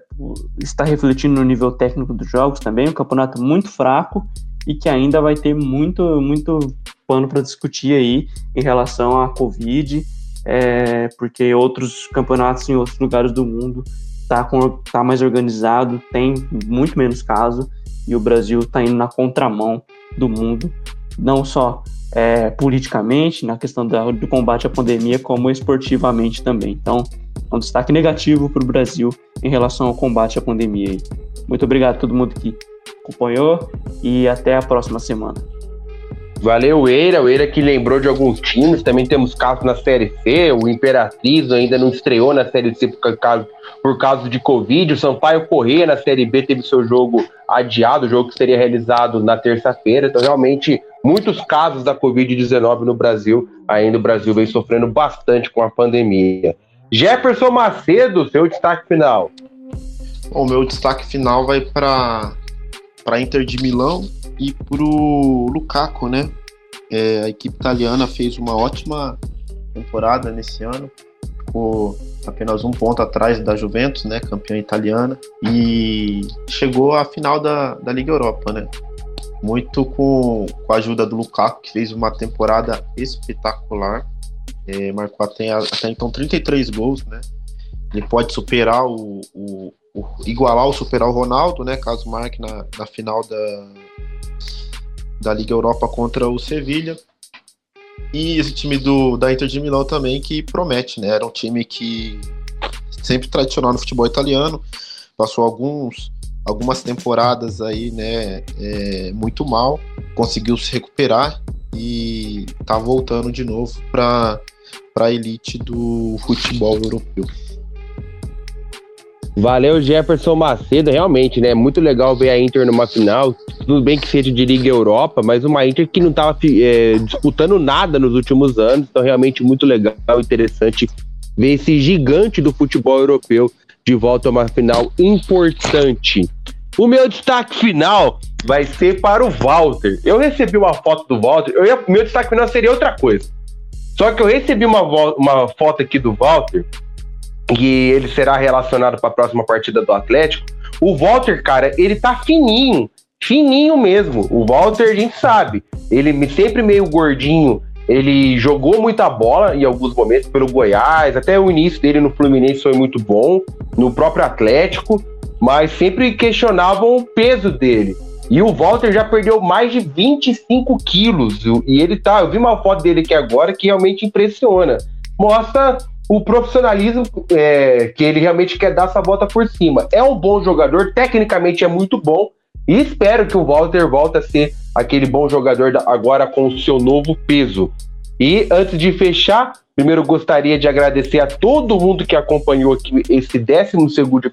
está refletindo no nível técnico dos jogos também, um campeonato muito fraco e que ainda vai ter muito, muito pano para discutir aí em relação à Covid, é, porque outros campeonatos em outros lugares do mundo tá, com, tá mais organizado, tem muito menos casos e o Brasil está indo na contramão do mundo, não só é, politicamente, na questão da, do combate à pandemia, como esportivamente também. Então, é um destaque negativo para o Brasil em relação ao combate à pandemia. Muito obrigado a todo mundo que acompanhou e até a próxima semana. Valeu, Eira. O Eira que lembrou de alguns times. Também temos casos na Série C. O Imperatriz ainda não estreou na Série C por causa, por causa de Covid. O Sampaio Corrêa na Série B teve seu jogo adiado, o jogo que seria realizado na terça-feira. Então, realmente, muitos casos da Covid-19 no Brasil. Ainda o Brasil vem sofrendo bastante com a pandemia. Jefferson Macedo, seu destaque final. O meu destaque final vai para para Inter de Milão e pro Lukaku, né? É, a equipe italiana fez uma ótima temporada nesse ano, ficou apenas um ponto atrás da Juventus, né? Campeã italiana e chegou à final da, da Liga Europa, né? Muito com, com a ajuda do Lukaku, que fez uma temporada espetacular. É, marcou até, até então 33 gols, né? Ele pode superar o, o, o, igualar ou superar o Ronaldo, né? Caso marque na, na final da, da Liga Europa contra o Sevilha. E esse time do, da Inter de Milão também que promete, né? Era um time que sempre tradicional no futebol italiano, passou alguns algumas temporadas aí, né, é, muito mal, conseguiu se recuperar e tá voltando de novo para a elite do futebol europeu. Valeu, Jefferson Macedo. Realmente, né? Muito legal ver a Inter numa final. Tudo bem que seja de Liga Europa, mas uma Inter que não estava é, disputando nada nos últimos anos. Então, realmente, muito legal, interessante ver esse gigante do futebol europeu de volta a uma final importante. O meu destaque final vai ser para o Walter. Eu recebi uma foto do Walter. Eu ia, meu destaque final seria outra coisa. Só que eu recebi uma, uma foto aqui do Walter e ele será relacionado para a próxima partida do Atlético. O Walter, cara, ele tá fininho, fininho mesmo. O Walter, a gente sabe, ele sempre meio gordinho. Ele jogou muita bola em alguns momentos pelo Goiás, até o início dele no Fluminense foi muito bom, no próprio Atlético, mas sempre questionavam o peso dele. E o Walter já perdeu mais de 25 quilos. E ele tá. Eu vi uma foto dele aqui agora que realmente impressiona. Mostra o profissionalismo é, que ele realmente quer dar essa volta por cima. É um bom jogador, tecnicamente é muito bom, e espero que o Walter volte a ser aquele bom jogador agora com o seu novo peso. E antes de fechar, primeiro gostaria de agradecer a todo mundo que acompanhou aqui esse 12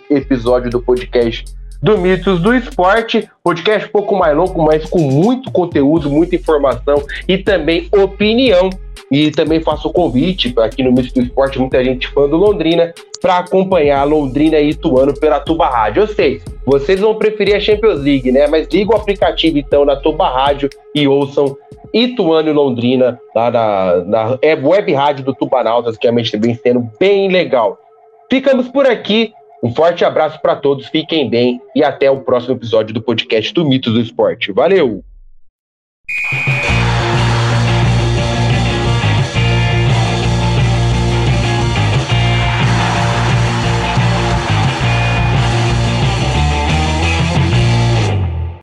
episódio do podcast do Mitos do Esporte. Podcast um pouco mais longo, mas com muito conteúdo, muita informação e também opinião. E também faço o convite aqui no Misto do Esporte, muita gente fã do Londrina, para acompanhar Londrina e Ituano pela Tuba Rádio. Eu sei, vocês vão preferir a Champions League, né? Mas liga o aplicativo então na Tuba Rádio e ouçam Ituano e Londrina lá na, na é web rádio do Tubanautas, que realmente vem sendo bem legal. Ficamos por aqui. Um forte abraço para todos, fiquem bem e até o próximo episódio do podcast do Mitos do Esporte. Valeu!